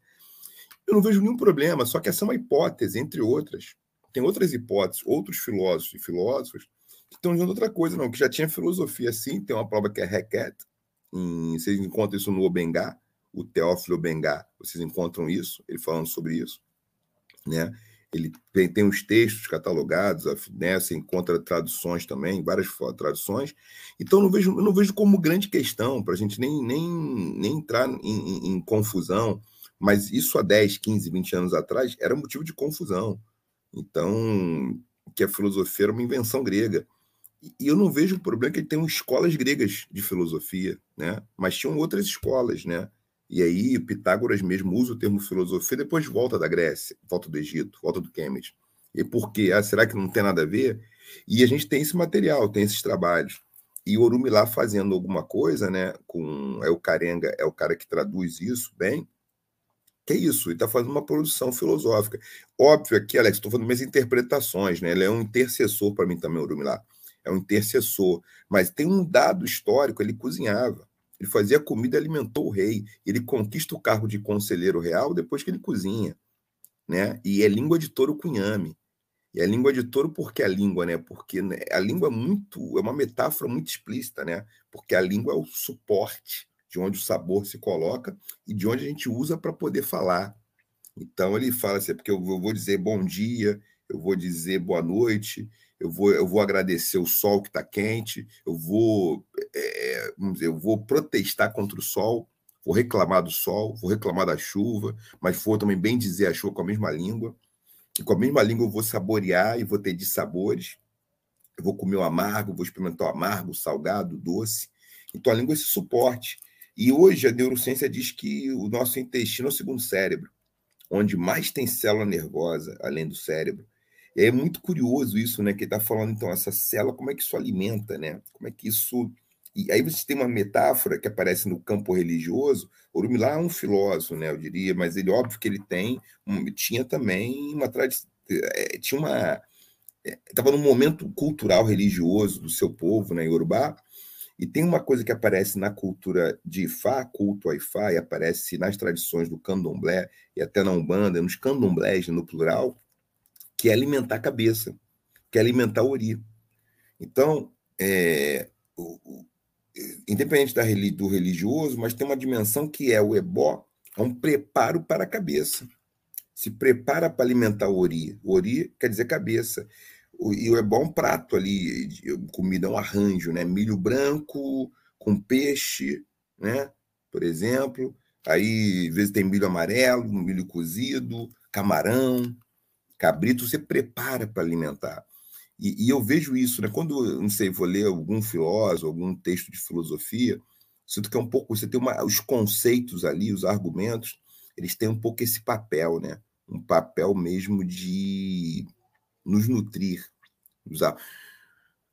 Speaker 3: Eu não vejo nenhum problema, só que essa é uma hipótese, entre outras, tem outras hipóteses, outros filósofos e filósofos estão dizendo outra coisa, não, que já tinha filosofia sim, tem uma prova que é Requet, em, vocês encontram isso no Obengá, o Teófilo Obengá, vocês encontram isso, ele falando sobre isso, né? Ele tem, tem os textos catalogados, né? Você encontra traduções também, várias traduções. Então, não vejo, não vejo como grande questão para a gente nem, nem, nem entrar em, em, em confusão. Mas isso há 10, 15, 20 anos atrás era motivo de confusão. Então, que a filosofia era uma invenção grega. E eu não vejo o problema que tem escolas gregas de filosofia, né? Mas tinham outras escolas, né? E aí Pitágoras mesmo usa o termo filosofia, depois volta da Grécia, volta do Egito, volta do Cambridge. E por quê? Ah, será que não tem nada a ver? E a gente tem esse material, tem esses trabalhos. E Orumi lá fazendo alguma coisa, né? Com é o Carenga, é o cara que traduz isso bem. Que é isso? Ele está fazendo uma produção filosófica. Óbvio aqui, Alex, estou fazendo minhas interpretações, né? Ele é um intercessor para mim também, Orumi lá. É um intercessor. Mas tem um dado histórico, ele cozinhava. Ele fazia comida, alimentou o rei. Ele conquista o cargo de conselheiro real depois que ele cozinha, né? E é língua de touro cunhame. E é língua de touro porque a língua, né? Porque né, a língua é muito, é uma metáfora muito explícita, né? Porque a língua é o suporte de onde o sabor se coloca e de onde a gente usa para poder falar. Então ele fala assim, é porque eu vou dizer bom dia, eu vou dizer boa noite, eu vou, eu vou agradecer o sol que está quente, eu vou, é, vamos dizer, eu vou protestar contra o sol, vou reclamar do sol, vou reclamar da chuva, mas vou também bem dizer a chuva com a mesma língua. E com a mesma língua eu vou saborear e vou ter de sabores. Eu vou comer o amargo, vou experimentar o amargo, o salgado, o doce. Então a língua é esse suporte. E hoje a neurociência diz que o nosso intestino é o segundo cérebro, onde mais tem célula nervosa, além do cérebro. É muito curioso isso, né? Que ele está falando, então, essa célula, como é que isso alimenta, né? Como é que isso. E aí você tem uma metáfora que aparece no campo religioso. Orumilá é um filósofo, né? Eu diria, mas ele, óbvio que ele tem, tinha também uma tradição, é, tinha uma. Estava é, num momento cultural religioso do seu povo, né, em Urubá, e tem uma coisa que aparece na cultura de Ifá, culto a Ifá, e aparece nas tradições do candomblé e até na Umbanda, nos candomblés no plural, que é alimentar a cabeça, que é alimentar o ori. Então, é, o, o, independente da, do religioso, mas tem uma dimensão que é o ebó, é um preparo para a cabeça. Se prepara para alimentar o ori. O ori quer dizer cabeça. O, e o ebó é um prato ali, comida, é um arranjo, né? Milho branco com peixe, né? Por exemplo. Aí, às vezes, tem milho amarelo, milho cozido, camarão, cabrito você prepara para alimentar. E, e, eu vejo isso, né? Quando, não sei, vou ler algum filósofo, algum texto de filosofia, sinto que é um pouco, você tem uma, os conceitos ali, os argumentos, eles têm um pouco esse papel, né? Um papel mesmo de nos nutrir, nos dar,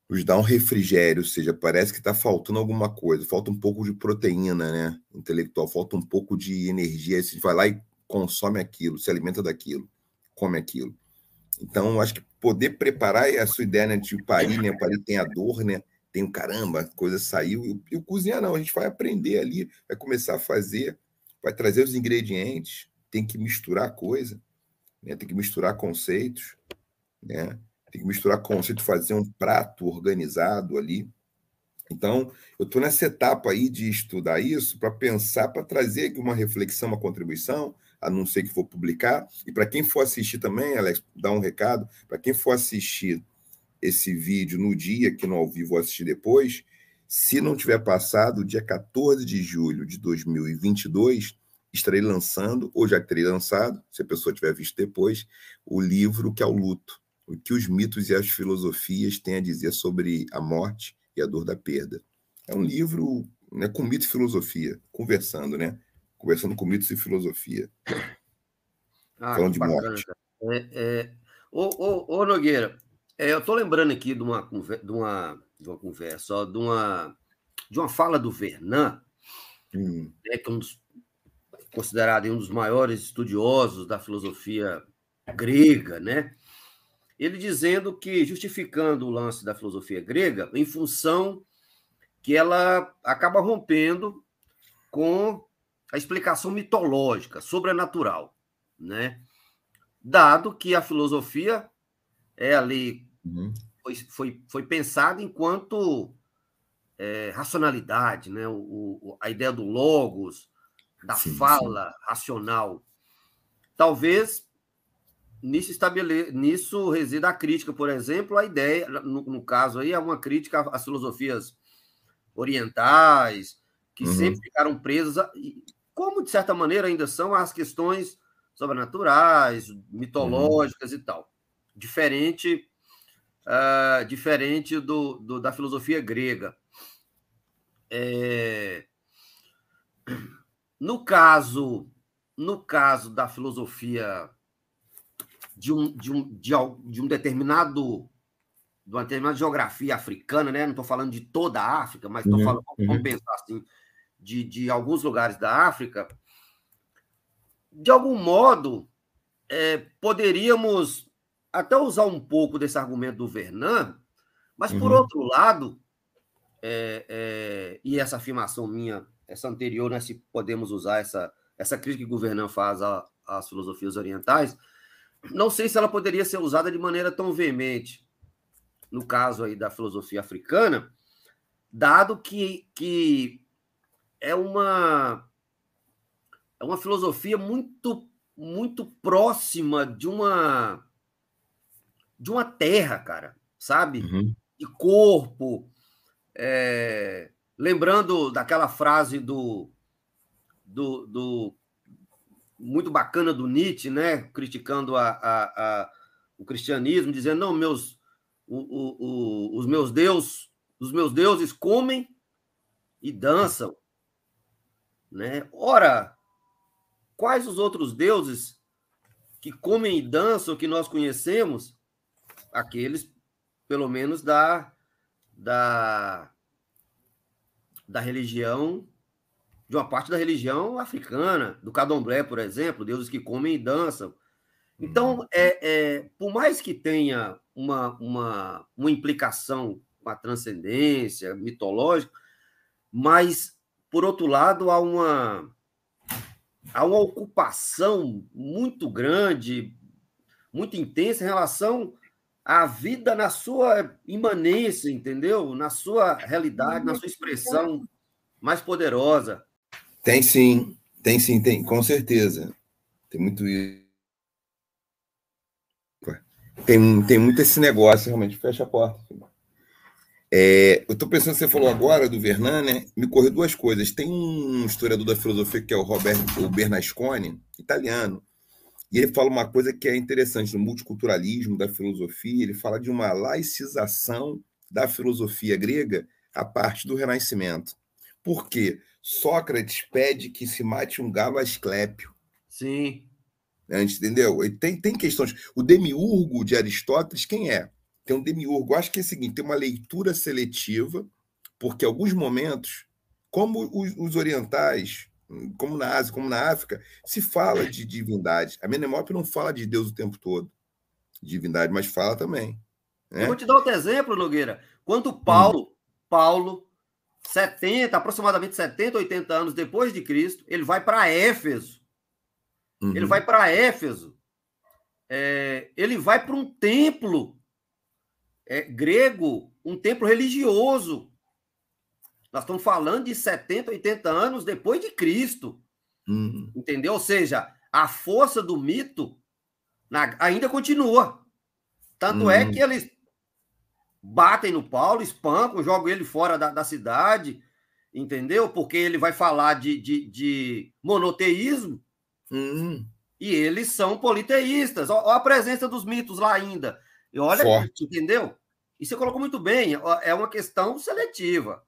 Speaker 3: nos dar um refrigério, ou seja, parece que está faltando alguma coisa, falta um pouco de proteína, né? Intelectual, falta um pouco de energia, você vai lá e consome aquilo, se alimenta daquilo come aquilo. Então, acho que poder preparar a sua ideia né, de parir, né? Parir tem a dor, né? Tem o caramba, a coisa saiu. E o cozinhar não, a gente vai aprender ali, vai começar a fazer, vai trazer os ingredientes, tem que misturar coisa, né? Tem que misturar conceitos, né? Tem que misturar conceito, fazer um prato organizado ali. Então, eu estou nessa etapa aí de estudar isso para pensar, para trazer uma reflexão, uma contribuição, a não ser que for publicar. E para quem for assistir também, Alex, dá um recado, para quem for assistir esse vídeo no dia, que não ao vivo, assistir depois, se não tiver passado, dia 14 de julho de 2022, estarei lançando, ou já terei lançado, se a pessoa tiver visto depois, o livro que é o luto, o que os mitos e as filosofias têm a dizer sobre a morte e a dor da perda. É um livro né, com mito e filosofia, conversando, né? Conversando com mitos e filosofia.
Speaker 2: Ah, falando de bacana, morte. É, é... Ô, ô, ô, Nogueira, é, eu estou lembrando aqui de uma, de uma, de uma conversa, ó, de, uma, de uma fala do Vernan, hum. né, que é um dos, considerado um dos maiores estudiosos da filosofia grega, né? Ele dizendo que, justificando o lance da filosofia grega, em função que ela acaba rompendo com a explicação mitológica, sobrenatural, né? Dado que a filosofia é ali uhum. foi, foi, foi pensada enquanto é, racionalidade, né? O, o, a ideia do logos, da sim, fala sim. racional. Talvez nisso, estabele... nisso resida a crítica, por exemplo, a ideia, no, no caso aí, é uma crítica às filosofias orientais, que uhum. sempre ficaram presas, a como, de certa maneira, ainda são as questões sobrenaturais, mitológicas uhum. e tal. Diferente uh, diferente do, do, da filosofia grega. É... No caso, no caso da filosofia de um, de um, de, de um determinado de uma determinada geografia africana, né? Não estou falando de toda a África, mas estou uhum, falando, uhum. vamos pensar assim, de, de alguns lugares da África. De algum modo, é, poderíamos até usar um pouco desse argumento do Vernan, mas, por uhum. outro lado, é, é, e essa afirmação minha, essa anterior, né, se podemos usar essa, essa crítica que o Vernan faz às filosofias orientais, não sei se ela poderia ser usada de maneira tão veemente, no caso aí da filosofia africana, dado que, que é uma é uma filosofia muito muito próxima de uma de uma terra, cara, sabe? Uhum. De corpo. É... Lembrando daquela frase do, do, do, muito bacana do Nietzsche, né? Criticando a, a, a o cristianismo, dizendo não, meus o, o, o, os meus deuses, os meus deuses comem e dançam, né? Ora, quais os outros deuses que comem e dançam que nós conhecemos aqueles, pelo menos, da, da, da religião, de uma parte da religião africana, do candomblé, por exemplo, deuses que comem e dançam. Então, uhum. é, é, por mais que tenha uma, uma, uma implicação com a transcendência mitológica, mas, por outro lado, há uma, há uma ocupação muito grande, muito intensa em relação a vida na sua imanência, entendeu? Na sua realidade, na sua expressão mais poderosa.
Speaker 3: Tem sim, tem sim, tem, com certeza. Tem muito isso. Tem, tem muito esse negócio, realmente, fecha a porta. É, eu estou pensando, você falou agora do Vernan, né? Me correu duas coisas. Tem um historiador da filosofia que é o Roberto Bernasconi, italiano, e ele fala uma coisa que é interessante no multiculturalismo da filosofia, ele fala de uma laicização da filosofia grega a parte do Renascimento. Por quê? Sócrates pede que se mate um galo asclépio.
Speaker 2: Sim.
Speaker 3: Antes, entendeu? Tem, tem questões. O demiurgo de Aristóteles, quem é? Tem um demiurgo. Acho que é o seguinte: tem uma leitura seletiva, porque alguns momentos, como os, os orientais como na Ásia, como na África, se fala de divindade. A Menemop não fala de Deus o tempo todo, divindade, mas fala também.
Speaker 2: Né? Eu vou te dar outro exemplo, Nogueira. Quando Paulo, hum. Paulo, 70, aproximadamente 70, 80 anos depois de Cristo, ele vai para Éfeso. Uhum. Ele vai para Éfeso. É, ele vai para um templo é, grego, um templo religioso, nós estamos falando de 70, 80 anos depois de Cristo. Uhum. Entendeu? Ou seja, a força do mito na, ainda continua. Tanto é uhum. é que eles batem no Paulo, espancam, jogam ele fora da, da cidade, entendeu? Porque ele vai falar de, de, de monoteísmo. Uhum. E eles são politeístas. Olha a presença dos mitos lá ainda. E olha, Forte. entendeu? E você colocou muito bem, é uma questão seletiva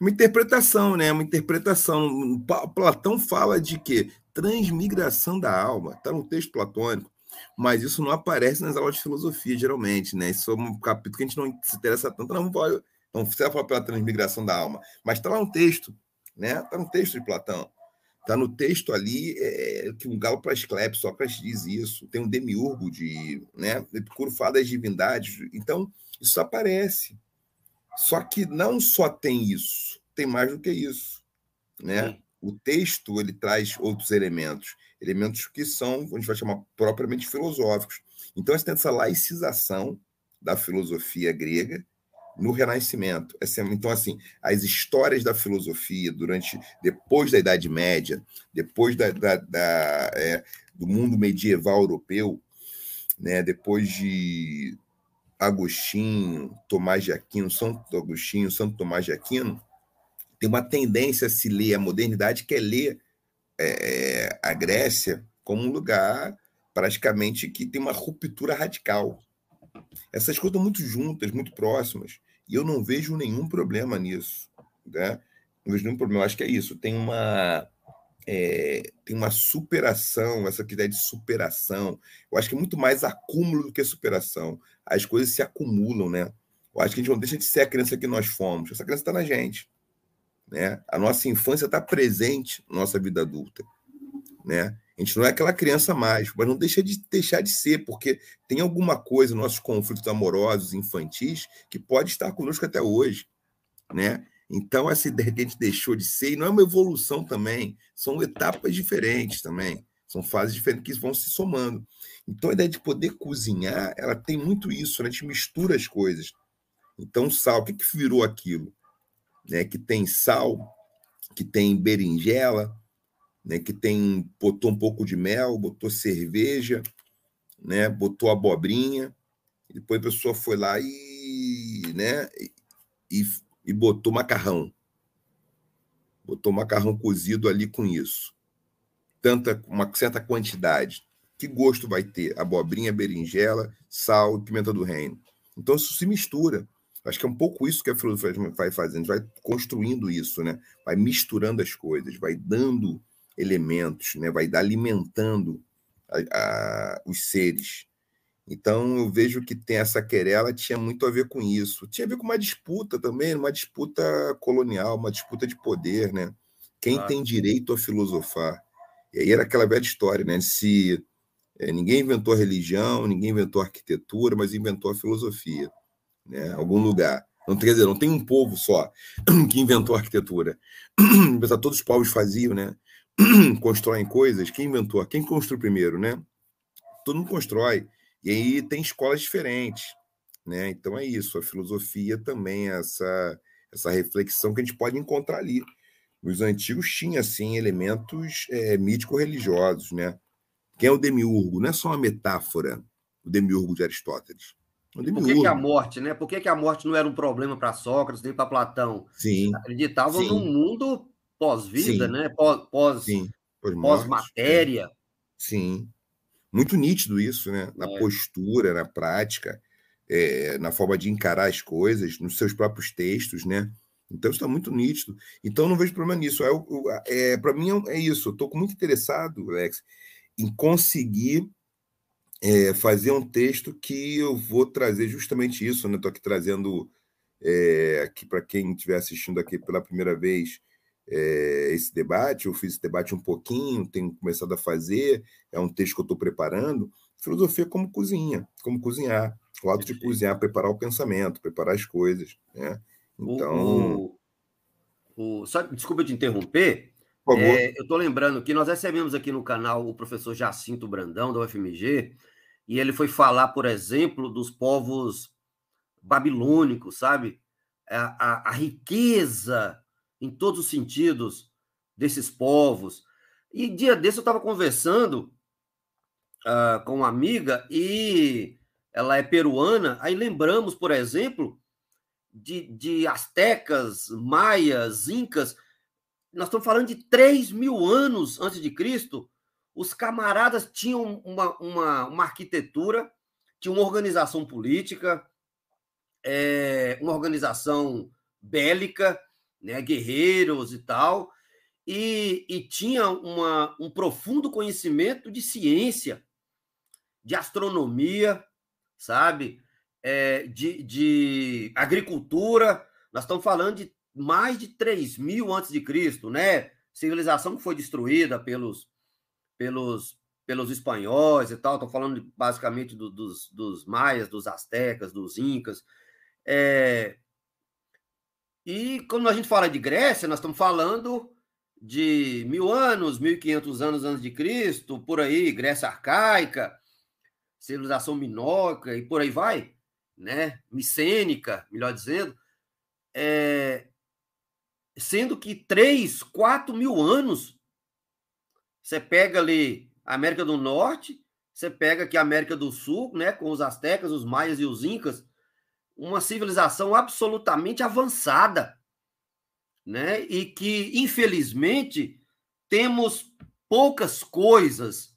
Speaker 3: uma interpretação, né? Uma interpretação. Platão fala de quê? Transmigração da alma. Está no texto platônico. Mas isso não aparece nas aulas de filosofia, geralmente, né? Isso é um capítulo que a gente não se interessa tanto. Não, pode, não precisa falar pela transmigração da alma. Mas está lá no texto, né? Está no texto de Platão. Está no texto ali é, que um galo para Asclepio, Sócrates diz isso. Tem um demiurgo de. Né? Epicuro fala das divindades. Então, isso aparece. Só que não só tem isso, tem mais do que isso, né? O texto ele traz outros elementos, elementos que são, a gente vai chamar propriamente filosóficos. Então você tem essa laicização da filosofia grega no Renascimento. Então assim, as histórias da filosofia durante, depois da Idade Média, depois da, da, da é, do mundo medieval europeu, né? Depois de Agostinho, Tomás de Aquino, Santo Agostinho, Santo Tomás de Aquino, tem uma tendência a se ler a modernidade, que é ler é, a Grécia como um lugar praticamente que tem uma ruptura radical. Essas coisas estão muito juntas, muito próximas. E eu não vejo nenhum problema nisso. Né? Não vejo nenhum problema. Eu acho que é isso. Tem uma. É, tem uma superação, essa ideia de superação. Eu acho que é muito mais acúmulo do que superação. As coisas se acumulam, né? Eu acho que a gente não deixa de ser a criança que nós fomos. Essa criança está na gente. Né? A nossa infância está presente na nossa vida adulta. Né? A gente não é aquela criança mais, mas não deixa de deixar de ser, porque tem alguma coisa, nossos conflitos amorosos, infantis, que pode estar conosco até hoje, né? Então, essa ideia que a gente deixou de ser, e não é uma evolução também, são etapas diferentes também, são fases diferentes que vão se somando. Então, a ideia de poder cozinhar, ela tem muito isso, né? a gente mistura as coisas. Então, sal, o que, que virou aquilo? Né? Que tem sal, que tem berinjela, né, que tem botou um pouco de mel, botou cerveja, né, botou abobrinha, depois a pessoa foi lá e, né, e, e botou macarrão. Botou macarrão cozido ali com isso. Tanta, uma certa quantidade. Que gosto vai ter? Abobrinha, berinjela, sal e pimenta do reino. Então isso se mistura. Acho que é um pouco isso que a filosofia vai fazendo, vai construindo isso, né? Vai misturando as coisas, vai dando elementos, né? vai alimentando a, a, os seres. Então, eu vejo que tem essa querela tinha muito a ver com isso. Tinha a ver com uma disputa também, uma disputa colonial, uma disputa de poder, né? Quem ah. tem direito a filosofar? E aí era aquela velha história, né? Se é, ninguém inventou a religião, ninguém inventou a arquitetura, mas inventou a filosofia, né? Algum lugar. Não quer dizer, não tem um povo só que inventou a arquitetura. Todos os povos faziam, né? constroem coisas, quem inventou? Quem construiu primeiro, né? Todo mundo constrói. E aí tem escolas diferentes, né? Então é isso, a filosofia também é essa essa reflexão que a gente pode encontrar ali. Os antigos tinham assim elementos é, mítico-religiosos, né? Quem é o demiurgo? Não é só uma metáfora, o demiurgo de Aristóteles.
Speaker 2: O demiurgo. Por que, que, a morte, né? Por que, que a morte não era um problema para Sócrates nem para Platão?
Speaker 3: Sim.
Speaker 2: Acreditavam sim. num mundo pós-vida, né? Pós, pós, pós-matéria.
Speaker 3: Sim. Muito nítido isso, né? Na é. postura, na prática, é, na forma de encarar as coisas, nos seus próprios textos, né? Então está muito nítido. Então não vejo problema nisso. É, é, Para mim é, é isso. Estou muito interessado, Alex, em conseguir é, fazer um texto que eu vou trazer justamente isso. Estou né? aqui trazendo é, aqui para quem estiver assistindo aqui pela primeira vez é, esse debate, eu fiz esse debate um pouquinho, tenho começado a fazer, é um texto que eu estou preparando. Filosofia como cozinha, como cozinhar, o ato de cozinhar, preparar o pensamento, preparar as coisas. Né? Então.
Speaker 2: O, o, o, só, desculpa te interromper. É, eu estou lembrando que nós recebemos aqui no canal o professor Jacinto Brandão, da UFMG, e ele foi falar, por exemplo, dos povos babilônicos, sabe? A, a, a riqueza em todos os sentidos desses povos. E dia desse eu estava conversando uh, com uma amiga e ela é peruana. Aí lembramos, por exemplo, de, de astecas, maias, incas. Nós estamos falando de 3 mil anos antes de Cristo. Os camaradas tinham uma, uma, uma arquitetura, tinham uma organização política, é, uma organização bélica, né, guerreiros e tal, e, e tinha uma, um profundo conhecimento de ciência, de astronomia, sabe? É, de, de agricultura. Nós estamos falando de mais de 3 mil antes de Cristo, né? Civilização que foi destruída pelos, pelos, pelos espanhóis e tal. Estou falando basicamente do, dos, dos maias, dos astecas, dos incas. É, e quando a gente fala de Grécia, nós estamos falando de mil anos, mil e quinhentos anos antes de Cristo, por aí, Grécia arcaica, civilização minóica e por aí vai, né? Micênica, melhor dizendo. É... Sendo que três, quatro mil anos, você pega ali América do Norte, você pega aqui a América do Sul, né? Com os astecas, os maias e os incas, uma civilização absolutamente avançada, né? E que, infelizmente, temos poucas coisas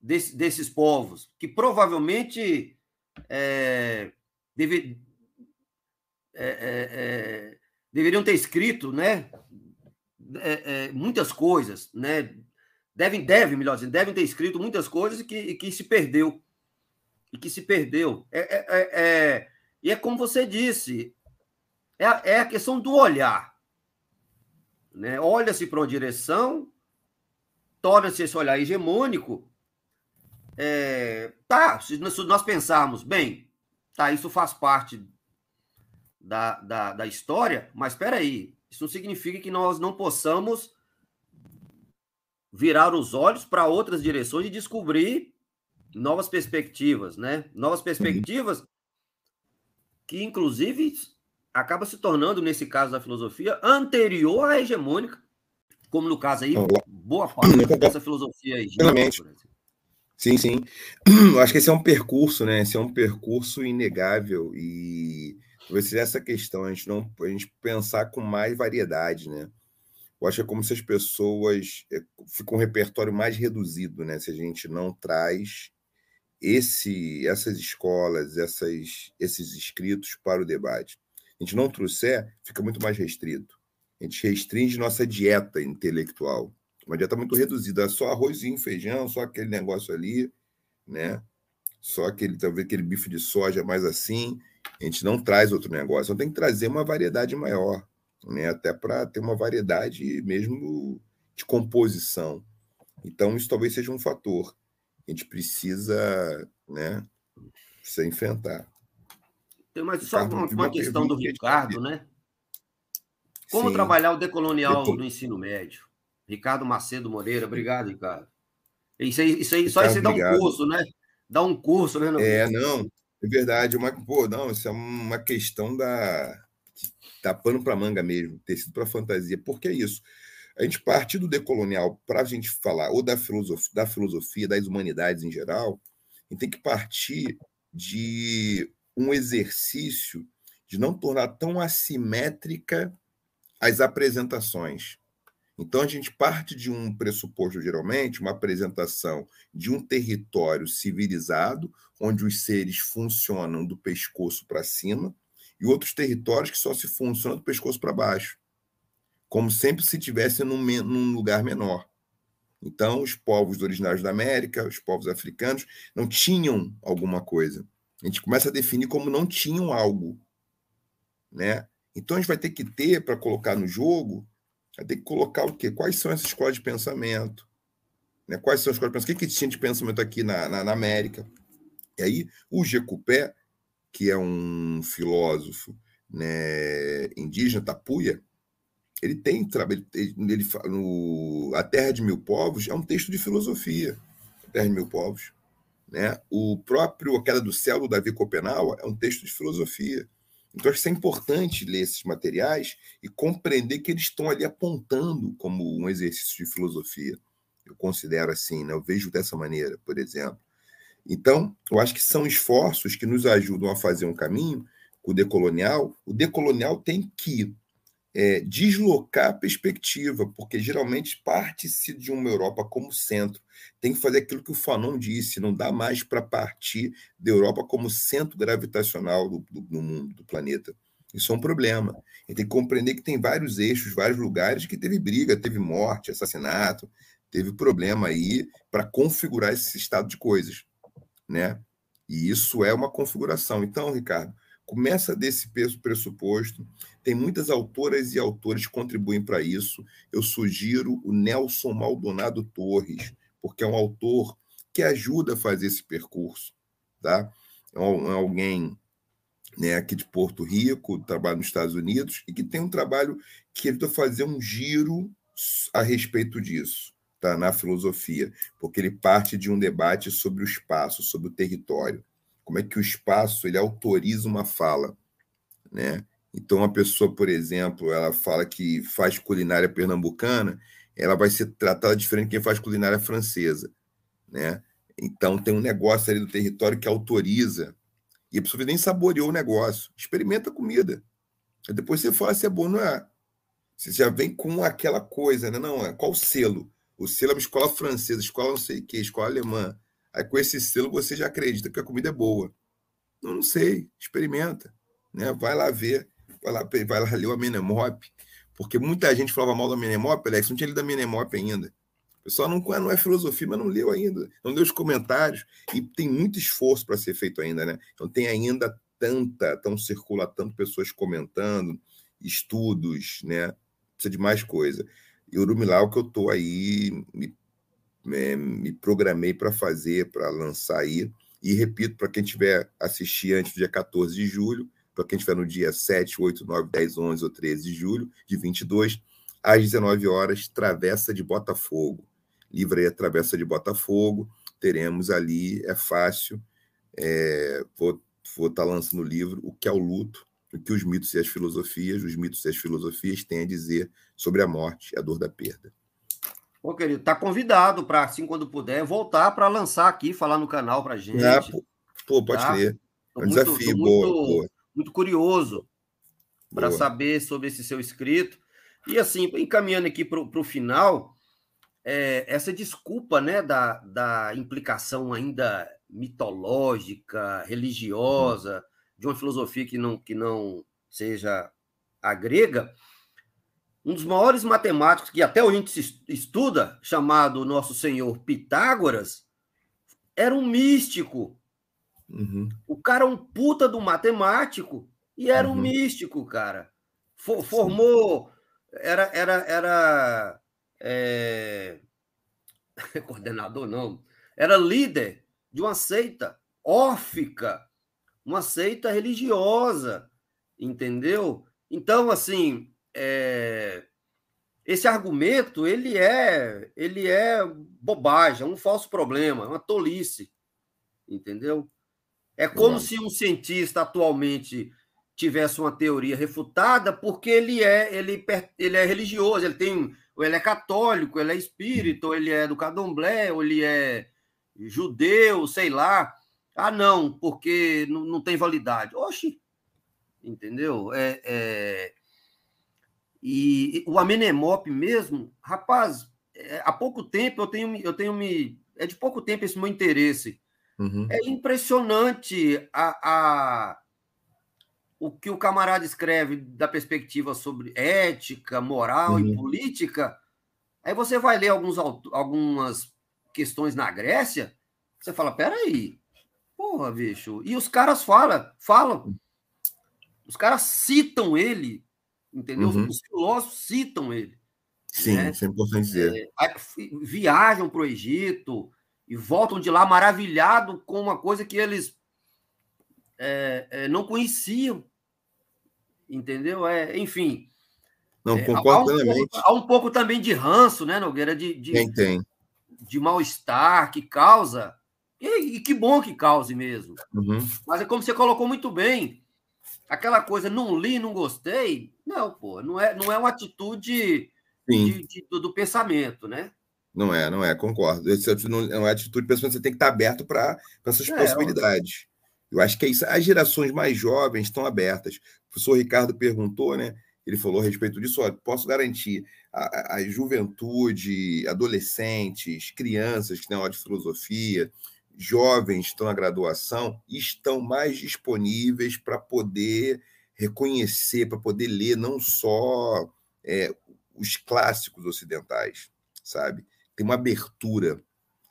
Speaker 2: desse, desses povos, que provavelmente é, deve, é, é, é deveriam ter escrito, né? É, é, muitas coisas, né? Devem, devem, melhor dizendo, devem ter escrito muitas coisas que, e que se perdeu. E que se perdeu. É, e é como você disse, é a, é a questão do olhar. Né? Olha-se para uma direção, torna-se esse olhar hegemônico. É, tá, se nós pensarmos, bem, tá, isso faz parte da, da, da história, mas espera aí, isso não significa que nós não possamos virar os olhos para outras direções e descobrir novas perspectivas, né? Novas perspectivas que, inclusive, acaba se tornando, nesse caso da filosofia, anterior à hegemônica, como no caso aí, boa parte dessa filosofia hegemônica.
Speaker 3: Sim, sim. Eu acho que esse é um percurso, né? Esse é um percurso inegável e talvez essa questão, a gente não a gente pensar com mais variedade, né? Eu acho que é como se as pessoas é, ficam um repertório mais reduzido, né? Se a gente não traz esse, essas escolas, essas, esses escritos para o debate. A gente não trouxer, fica muito mais restrito. A gente restringe nossa dieta intelectual. Uma dieta muito reduzida, só arrozinho, feijão, só aquele negócio ali, né? Só aquele, talvez aquele bife de soja mais assim. A gente não traz outro negócio. Então tem que trazer uma variedade maior, né? Até para ter uma variedade mesmo de composição. Então isso talvez seja um fator a gente precisa, né, precisa enfrentar.
Speaker 2: Tem mais só uma, uma questão do Ricardo, né? Como Sim. trabalhar o decolonial Depois... no ensino médio? Ricardo Macedo Moreira, obrigado, Ricardo. Isso aí, isso aí só isso dá um curso, né? Dá um curso, né?
Speaker 3: É, não, é verdade. Uma, pô, não, isso é uma questão da. Tá pano para manga mesmo, tecido para fantasia. Por que isso? A gente partir do decolonial para a gente falar ou da filosofia, da filosofia, das humanidades em geral, a gente tem que partir de um exercício de não tornar tão assimétrica as apresentações. Então a gente parte de um pressuposto, geralmente, uma apresentação de um território civilizado, onde os seres funcionam do pescoço para cima, e outros territórios que só se funcionam do pescoço para baixo como sempre se tivesse num, num lugar menor. Então, os povos originários da América, os povos africanos, não tinham alguma coisa. A gente começa a definir como não tinham algo. Né? Então, a gente vai ter que ter, para colocar no jogo, vai ter que colocar o quê? Quais são essas escolas de pensamento? Né? Quais são as escolas de pensamento? O que, que tinha de pensamento aqui na, na, na América? E aí, o Jecupé, que é um filósofo né, indígena, tapuia, ele tem trabalho, ele, no A Terra de Mil Povos é um texto de filosofia, A Terra de Mil Povos. Né? O próprio A Queda do Céu, do Davi Copenau, é um texto de filosofia. Então, acho que é importante ler esses materiais e compreender que eles estão ali apontando como um exercício de filosofia. Eu considero assim, né? eu vejo dessa maneira, por exemplo. Então, eu acho que são esforços que nos ajudam a fazer um caminho o decolonial. O decolonial tem que é, deslocar a perspectiva, porque geralmente parte-se de uma Europa como centro. Tem que fazer aquilo que o Fanon disse: não dá mais para partir da Europa como centro gravitacional do, do, do, mundo, do planeta. Isso é um problema. Gente tem que compreender que tem vários eixos, vários lugares que teve briga, teve morte, assassinato, teve problema aí para configurar esse estado de coisas, né? E isso é uma configuração. Então, Ricardo, começa desse pressuposto. Tem muitas autoras e autores que contribuem para isso. Eu sugiro o Nelson Maldonado Torres, porque é um autor que ajuda a fazer esse percurso. Tá? É, é alguém né, aqui de Porto Rico, trabalha nos Estados Unidos, e que tem um trabalho que ele fazer um giro a respeito disso, tá? na filosofia, porque ele parte de um debate sobre o espaço, sobre o território como é que o espaço ele autoriza uma fala, né? Então, uma pessoa, por exemplo, ela fala que faz culinária pernambucana, ela vai ser tratada diferente de quem faz culinária francesa, né? Então, tem um negócio ali do território que autoriza, e a pessoa nem saboreou o negócio. Experimenta a comida. Depois você fala se é bom ou não é. Você já vem com aquela coisa, né? Não, é qual o selo? O selo é uma escola francesa, escola não sei o quê, escola alemã. Aí com esse selo você já acredita que a comida é boa. Eu não sei, experimenta. Né? Vai lá ver, vai lá, vai lá ler o Amenemop, porque muita gente falava mal do Amenemop, Alex, não tinha lido a Amenemop ainda. O pessoal não, não é filosofia, mas não leu ainda, não leu os comentários, e tem muito esforço para ser feito ainda, né? Então tem ainda tanta, tão circula tanto pessoas comentando, estudos, né? Precisa de mais coisa. E o Urumilau que eu estou aí, me, me, me programei para fazer, para lançar aí. E repito, para quem tiver assistir antes do dia 14 de julho, para quem estiver no dia 7, 8, 9, 10, 11 ou 13 de julho de 22, às 19 horas, Travessa de Botafogo. Livraria Travessa de Botafogo. Teremos ali, é fácil. É, vou vou estar tá lançando o livro O que é o luto, o que os mitos e as filosofias, os mitos e as filosofias têm a dizer sobre a morte e a dor da perda.
Speaker 2: Pô, querido, tá convidado para, assim, quando puder, voltar para lançar aqui, falar no canal para gente.
Speaker 3: Ah, pô, pode tá? crer. É um muito, desafio, boa,
Speaker 2: muito, boa muito curioso para saber sobre esse seu escrito. E assim, encaminhando aqui para o final, é, essa desculpa né, da, da implicação ainda mitológica, religiosa, de uma filosofia que não, que não seja a grega, um dos maiores matemáticos que até hoje a gente estuda, chamado Nosso Senhor Pitágoras, era um místico. Uhum. O cara é um puta do matemático e era uhum. um místico, cara. For, formou. Era. era, era é... coordenador, não. Era líder de uma seita órfica, uma seita religiosa, entendeu? Então, assim, é... esse argumento ele é ele é bobagem, é um falso problema, é uma tolice, entendeu? É como se um cientista atualmente tivesse uma teoria refutada, porque ele é ele, ele é religioso, ele tem ele é católico, ele é espírita, ou ele é do candomblé, ou ele é judeu, sei lá. Ah, não, porque não, não tem validade. Oxi, entendeu? É, é... E o Amenemop mesmo, rapaz, é, há pouco tempo eu tenho, eu tenho me. É de pouco tempo esse meu interesse Uhum. É impressionante a, a, o que o camarada escreve da perspectiva sobre ética, moral uhum. e política. Aí você vai ler alguns, algumas questões na Grécia, você fala: peraí, porra, bicho. E os caras falam, falam. Os caras citam ele, entendeu? Uhum. Os filósofos citam ele.
Speaker 3: Sim, né? isso é importante dizer.
Speaker 2: É, viajam para o Egito, e voltam de lá maravilhado com uma coisa que eles é, é, não conheciam. Entendeu? É, enfim.
Speaker 3: Não, é, concordo
Speaker 2: há um, plenamente. Pouco, há um pouco também de ranço, né, Nogueira? De, de,
Speaker 3: Quem tem?
Speaker 2: De mal-estar que causa. E, e, que bom que cause mesmo. Uhum. Mas é como você colocou muito bem. Aquela coisa, não li, não gostei. Não, pô, não é, não é uma atitude de, de, do, do pensamento, né?
Speaker 3: Não é, não é, concordo. Esse não é uma atitude de pessoa, você tem que estar aberto para essas é, possibilidades. Eu acho que é isso. As gerações mais jovens estão abertas. O professor Ricardo perguntou, né? Ele falou a respeito disso. Ó, posso garantir, a, a juventude, adolescentes, crianças que têm aula de filosofia, jovens estão na graduação, estão mais disponíveis para poder reconhecer, para poder ler não só é, os clássicos ocidentais, sabe? tem uma abertura.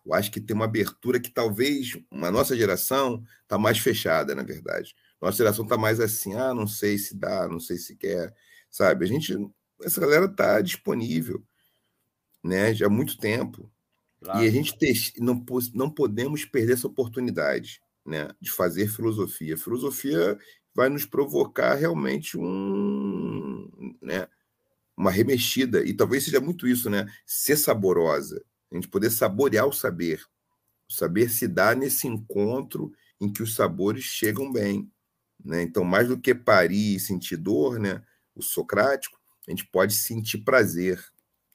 Speaker 3: Eu acho que tem uma abertura que talvez a nossa geração está mais fechada, na verdade. Nossa geração está mais assim, ah, não sei se dá, não sei se quer, sabe? A gente, essa galera está disponível, né? Já há muito tempo. Claro. E a gente não, não podemos perder essa oportunidade, né? De fazer filosofia. filosofia vai nos provocar realmente um, né? uma remexida, e talvez seja muito isso, né? Ser saborosa, a gente poder saborear o saber. O saber se dá nesse encontro em que os sabores chegam bem. Né? Então, mais do que parir e sentir dor, né? o socrático, a gente pode sentir prazer.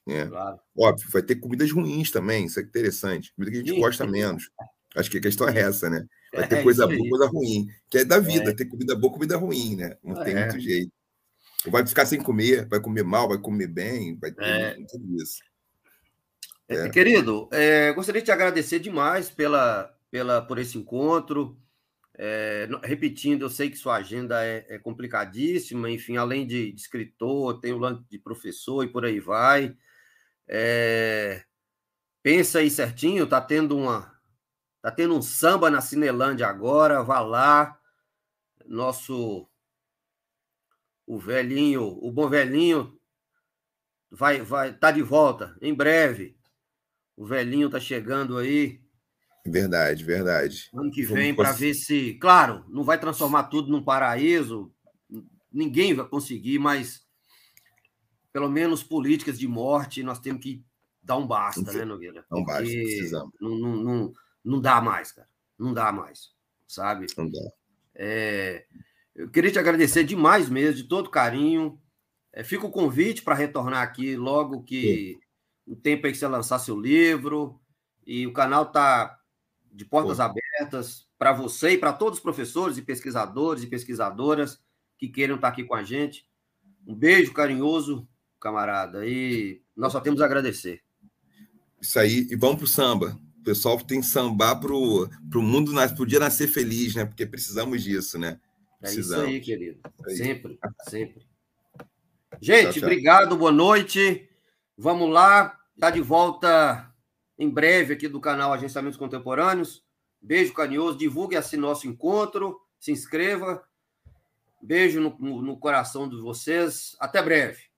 Speaker 3: Né? Claro. Óbvio, vai ter comidas ruins também, isso é interessante. Comida que a gente gosta menos. Acho que a questão é essa, né? Vai ter é coisa boa, coisa ruim. Que é da vida, é. ter comida boa, comida ruim, né? Não é. tem muito jeito vai ficar sem comer, vai comer mal, vai comer bem, vai ter é. tudo isso.
Speaker 2: É. é. Querido, é, gostaria de te agradecer demais pela, pela, por esse encontro. É, repetindo, eu sei que sua agenda é, é, complicadíssima, enfim, além de, de, escritor, tem o lance de professor e por aí vai. É, pensa aí certinho, tá tendo uma. Tá tendo um samba na Cinelândia agora, vá lá. Nosso. O velhinho, o bom velhinho vai, vai, tá de volta em breve. O velhinho tá chegando aí.
Speaker 3: Verdade, verdade.
Speaker 2: Ano que vem para ver se, claro, não vai transformar tudo num paraíso. Ninguém vai conseguir, mas pelo menos políticas de morte nós temos que dar um basta, né, Nogueira?
Speaker 3: Não basta, precisamos.
Speaker 2: Não, não, não, não dá mais, cara. Não dá mais, sabe?
Speaker 3: Não dá.
Speaker 2: É, eu queria te agradecer demais mesmo, de todo carinho. É, fica o convite para retornar aqui logo que Sim. o tempo aí que você lançar seu livro. E o canal está de portas abertas para você e para todos os professores e pesquisadores e pesquisadoras que queiram estar tá aqui com a gente. Um beijo carinhoso, camarada. E nós só temos a agradecer.
Speaker 3: Isso aí. E vamos para o samba. O pessoal tem que sambar para o mundo, para o dia nascer feliz, né? Porque precisamos disso, né?
Speaker 2: Precisamos. É isso aí, querido. Aí. Sempre, sempre. Gente, tchau, tchau. obrigado, boa noite. Vamos lá, tá de volta em breve aqui do canal Agenciamentos Contemporâneos. Beijo carinhoso, divulgue assim nosso encontro, se inscreva. Beijo no, no, no coração de vocês. Até breve.